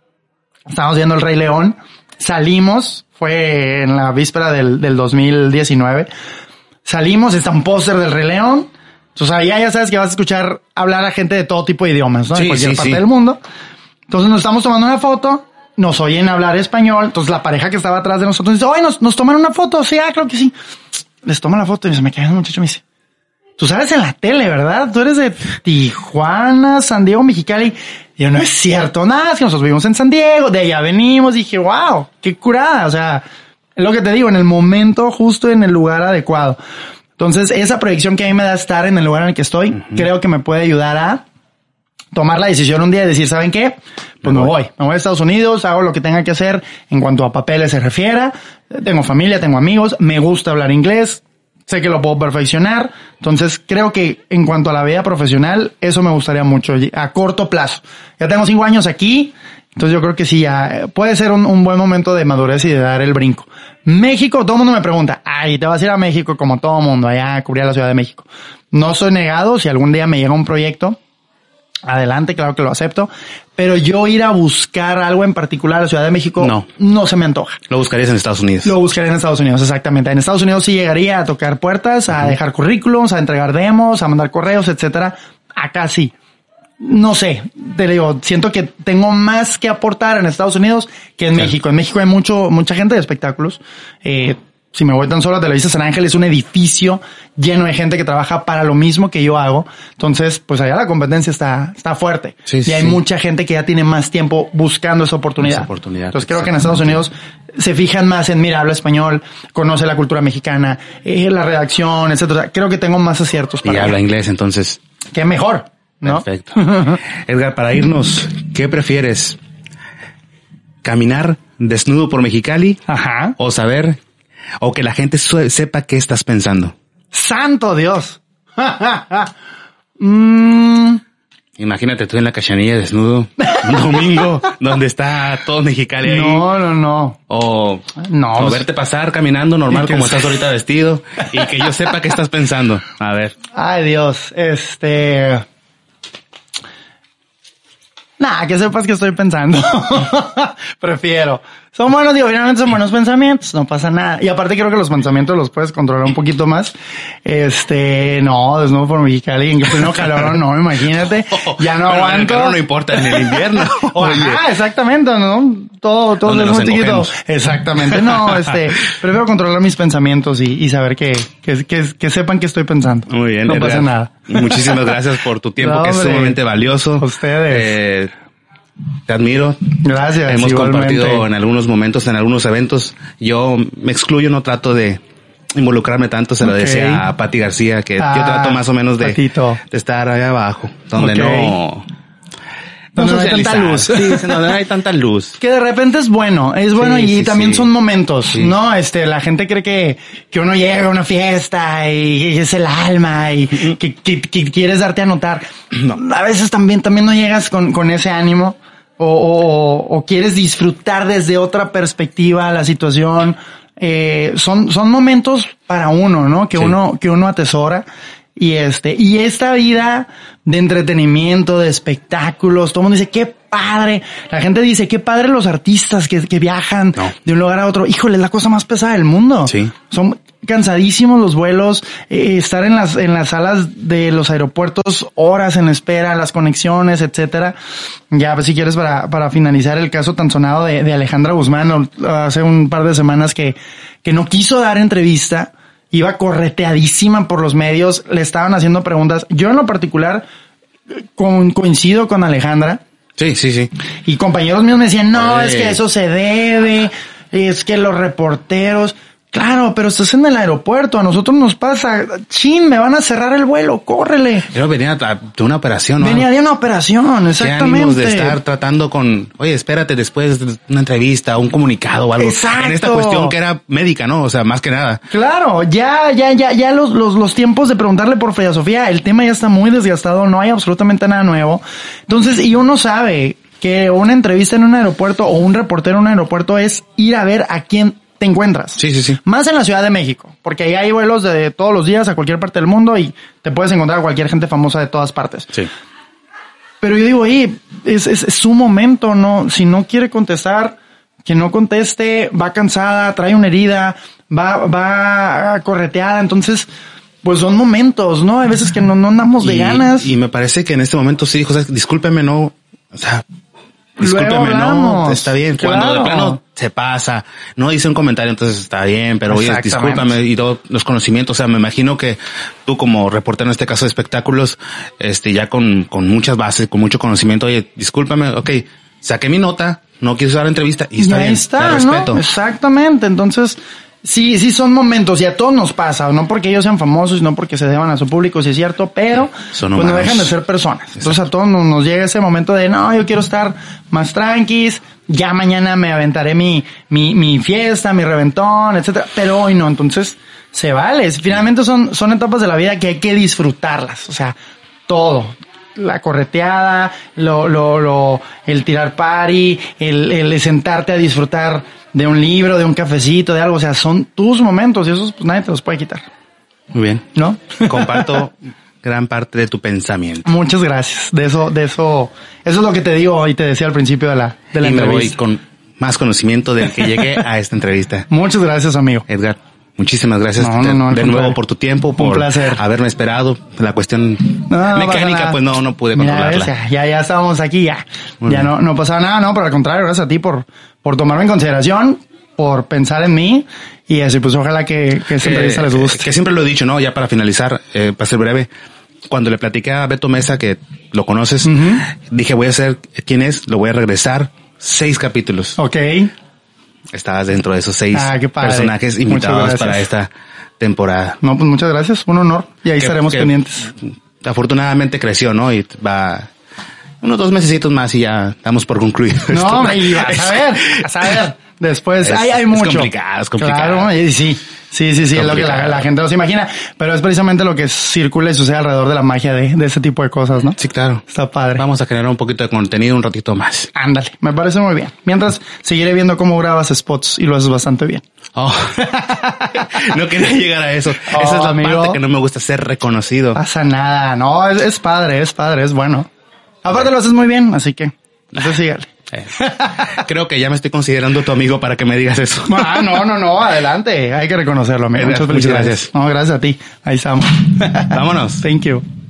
Estábamos viendo El Rey León. Salimos, fue en la víspera del, del 2019. Salimos, está un póster del Rey León. Entonces allá ya sabes que vas a escuchar hablar a gente de todo tipo de idiomas, ¿no? Sí, de cualquier sí, parte sí. del mundo. Entonces nos estamos tomando una foto, nos oyen hablar español. Entonces la pareja que estaba atrás de nosotros dice, oye, nos, nos toman una foto. Sí, ah, creo que sí. Les toma la foto y se me queda el muchacho y me dice, tú sales en la tele, ¿verdad? Tú eres de Tijuana, San Diego, Mexicali. Y yo, no es cierto, nada, es que nosotros vivimos en San Diego, de allá venimos. Dije, wow, qué curada. O sea, es lo que te digo, en el momento justo en el lugar adecuado. Entonces, esa proyección que a mí me da estar en el lugar en el que estoy, creo que me puede ayudar a tomar la decisión un día y decir, ¿saben qué? Pues me voy. Me voy a Estados Unidos, hago lo que tenga que hacer en cuanto a papeles se refiera. Tengo familia, tengo amigos, me gusta hablar inglés, sé que lo puedo perfeccionar. Entonces, creo que en cuanto a la vida profesional, eso me gustaría mucho a corto plazo. Ya tengo cinco años aquí, entonces yo creo que sí, ya eh, puede ser un, buen momento de madurez y de dar el brinco. México, todo el mundo me pregunta, ay, te vas a ir a México como todo el mundo, allá a cubrir a la Ciudad de México. No soy negado, si algún día me llega un proyecto, adelante, claro que lo acepto, pero yo ir a buscar algo en particular a la Ciudad de México No. no se me antoja. Lo buscarías en Estados Unidos. Lo buscaré en Estados Unidos, exactamente. En Estados Unidos sí llegaría a tocar puertas, a dejar currículums, a entregar demos, a mandar correos, etcétera. Acá sí. No sé, te digo, siento que tengo más que aportar en Estados Unidos que en Claro. México. En México hay mucho, mucha gente de espectáculos. Eh, Si me voy tan solo a Televisa San Ángel, es un edificio lleno de gente que trabaja para lo mismo que yo hago. Entonces, pues allá la competencia está, está fuerte. Sí, y hay sí. mucha gente que ya tiene más tiempo buscando esa oportunidad. Esa oportunidad, Entonces creo que en Estados Unidos se fijan más en, mira, habla español, conoce la cultura mexicana, eh, la redacción, etcétera. Creo que tengo más aciertos Y para habla mí. inglés, entonces. Que mejor, ¿no? Perfecto. Edgar, para irnos, ¿qué prefieres? ¿Caminar desnudo por Mexicali Ajá. o saber o que la gente sepa qué estás pensando? Santo Dios. Mm, Imagínate tú en la cachanilla desnudo, un domingo, donde está todo Mexicali ahí. no, no, no. O, No, o pues- verte pasar caminando normal como estás ahorita vestido y que yo sepa qué estás pensando. A ver. Ay, Dios. Este. Nah, que sepas que estoy pensando. Prefiero. Son buenos, digo, finalmente son buenos pensamientos, no pasa nada. Y aparte creo que los pensamientos los puedes controlar un poquito más. Este, no, desnudo por Mexicali, en que pleno calor, no, imagínate. Ya no Pero aguanto. calor no importa, en el invierno. Ajá, exactamente, ¿no? Todo, todo es muy chiquito. Exactamente, no, este, prefiero controlar mis pensamientos y, y saber que, que, que, que sepan que estoy pensando. Muy bien. No pasa nada. Muchísimas gracias por tu tiempo, No, que es sumamente valioso. Ustedes. Eh, te admiro. Gracias. Hemos igualmente. compartido en algunos momentos, en algunos eventos. Yo me excluyo, no trato de involucrarme tanto. Se lo decía a Pati García, que Ah, yo trato más o menos de, estar allá abajo, donde no... No hay tanta luz. Sí, no hay tanta luz. Que de repente es bueno, es bueno Sí, y sí, también sí. son momentos. ¿no? Este, la gente cree que, que uno llega a una fiesta y es el alma y que, que- que quieres darte a notar. No. A veces también, también no llegas con, con ese ánimo o, o- o quieres disfrutar desde otra perspectiva la situación. Eh, son, son momentos para uno, ¿no? Que uno, que uno atesora. Y este, y esta vida de entretenimiento, de espectáculos, todo el mundo dice, qué padre. La gente dice, qué padre los artistas que, que viajan No. de un lugar a otro. Híjole, es la cosa más pesada del mundo. Sí. Son cansadísimos los vuelos, eh, estar en las, en las salas de los aeropuertos, horas en espera, las conexiones, etcétera. Ya, pues, si quieres, para, para finalizar el caso tan sonado de, de Alejandra Guzmán, hace un par de semanas que, que no quiso dar entrevista, iba correteadísima por los medios, le estaban haciendo preguntas. Yo en lo particular con- coincido con Alejandra. Sí, sí, sí. Y compañeros míos me decían, no, Oye. es que eso se debe, es que los reporteros, claro, pero estás en el aeropuerto, a nosotros nos pasa, chin, me van a cerrar el vuelo, córrele. Yo venía de una operación, ¿no? Venía de una operación, Qué ánimos exactamente. de estar tratando con, oye, espérate después de una entrevista, un comunicado o algo. Exacto. En esta cuestión que era médica, ¿no? O sea, más que nada. Claro, ya, ya, ya, ya los, los, los tiempos de preguntarle por Fea Sofía, el tema ya está muy desgastado, no hay absolutamente nada nuevo. Entonces, y uno sabe que una entrevista en un aeropuerto o un reportero en un aeropuerto es ir a ver a quién te encuentras. Sí, sí, sí. Más en la Ciudad de México, porque ahí hay vuelos de todos los días a cualquier parte del mundo y te puedes encontrar a cualquier gente famosa de todas partes. Sí. Pero yo digo, oye, es, es, es su momento, ¿no? Si no quiere contestar, que no conteste, va cansada, trae una herida, va, va correteada, entonces, pues son momentos, ¿no? Hay veces que no, no andamos de Y- ganas. Y me parece que en este momento sí sea, discúlpeme, no, o sea, discúlpeme, no, está bien. Cuando de plano se pasa, no hice un comentario, entonces está bien, pero oye, discúlpame y todos los conocimientos, o sea, me imagino que tú como reportero en este caso de espectáculos, este, ya con, con muchas bases, con mucho conocimiento, oye, discúlpame, ok, saqué mi nota, no quiso dar entrevista y está y ahí bien, está, ¿no? respeto. Exactamente. Entonces, sí, sí son momentos y a todos nos pasa, no porque ellos sean famosos, no porque se deban a su público, si es cierto, pero Son pues no dejan de ser personas. Entonces a todos nos, nos llega ese momento de, no, yo quiero estar más tranquis, ya mañana me aventaré mi, mi, mi fiesta, mi reventón, etcétera, pero hoy no, entonces se vale. Finalmente son, son etapas de la vida que hay que disfrutarlas, o sea, todo. La correteada, lo, lo, lo, el tirar party, el, el sentarte a disfrutar de un libro, de un cafecito, de algo, o sea, son tus momentos y esos pues nadie te los puede quitar, Muy bien. ¿no? Comparto gran parte de tu pensamiento. Muchas gracias. De eso, de eso, eso es lo que te digo y te decía al principio de la, de la y me voy entrevista. con más conocimiento del que llegué a esta entrevista. Muchas gracias, amigo. Edgar, muchísimas gracias No, no, de, no, de contrario. nuevo por tu tiempo, por haberme esperado. La cuestión mecánica, pues no, no pude Mira, controlarla. ves, ya, ya estábamos aquí, ya. Muy ya bien. no, no pasaba nada, no, pero al contrario, gracias a ti por, por tomarme en consideración. por pensar en mí y así pues ojalá que, que esta entrevista les guste. Que siempre lo he dicho, ¿no? Ya para finalizar, eh, para ser breve, cuando le platiqué a Beto Mesa, que lo conoces, dije voy a hacer quién es, lo voy a regresar seis capítulos. Ok. Estabas dentro de esos seis Ah, personajes invitados para esta temporada. No, pues muchas gracias, un honor y ahí Que- estaremos que pendientes. Afortunadamente creció, ¿no? Y va unos dos mesecitos más y ya estamos por concluir. No, esto. y vas a ver, vas a ver. Después, Es- hay, hay es mucho. complicado, es complicado. Claro, y sí, sí, sí, sí, es lo que la, gente no se imagina. Pero es precisamente lo que circula y sucede alrededor de la magia de, de ese tipo de cosas, ¿no? Sí, claro. Está padre. Vamos a generar un poquito de contenido un ratito más. Ándale, me parece muy bien. Mientras seguiré viendo cómo grabas spots y lo haces bastante bien. Oh. no quería llegar a eso. Esa es Oh, la amigo. parte que no me gusta ser reconocido. Pasa nada, no, es, es padre, es padre, es bueno. Aparte lo haces muy bien, así que, eso sígale. Eh, Creo que ya me estoy considerando tu amigo para que me digas eso. Ah, no, no, no, adelante. Hay que reconocerlo, amigo. Muchas Muchas gracias. No, gracias a ti. Ahí estamos. Vámonos. Thank you.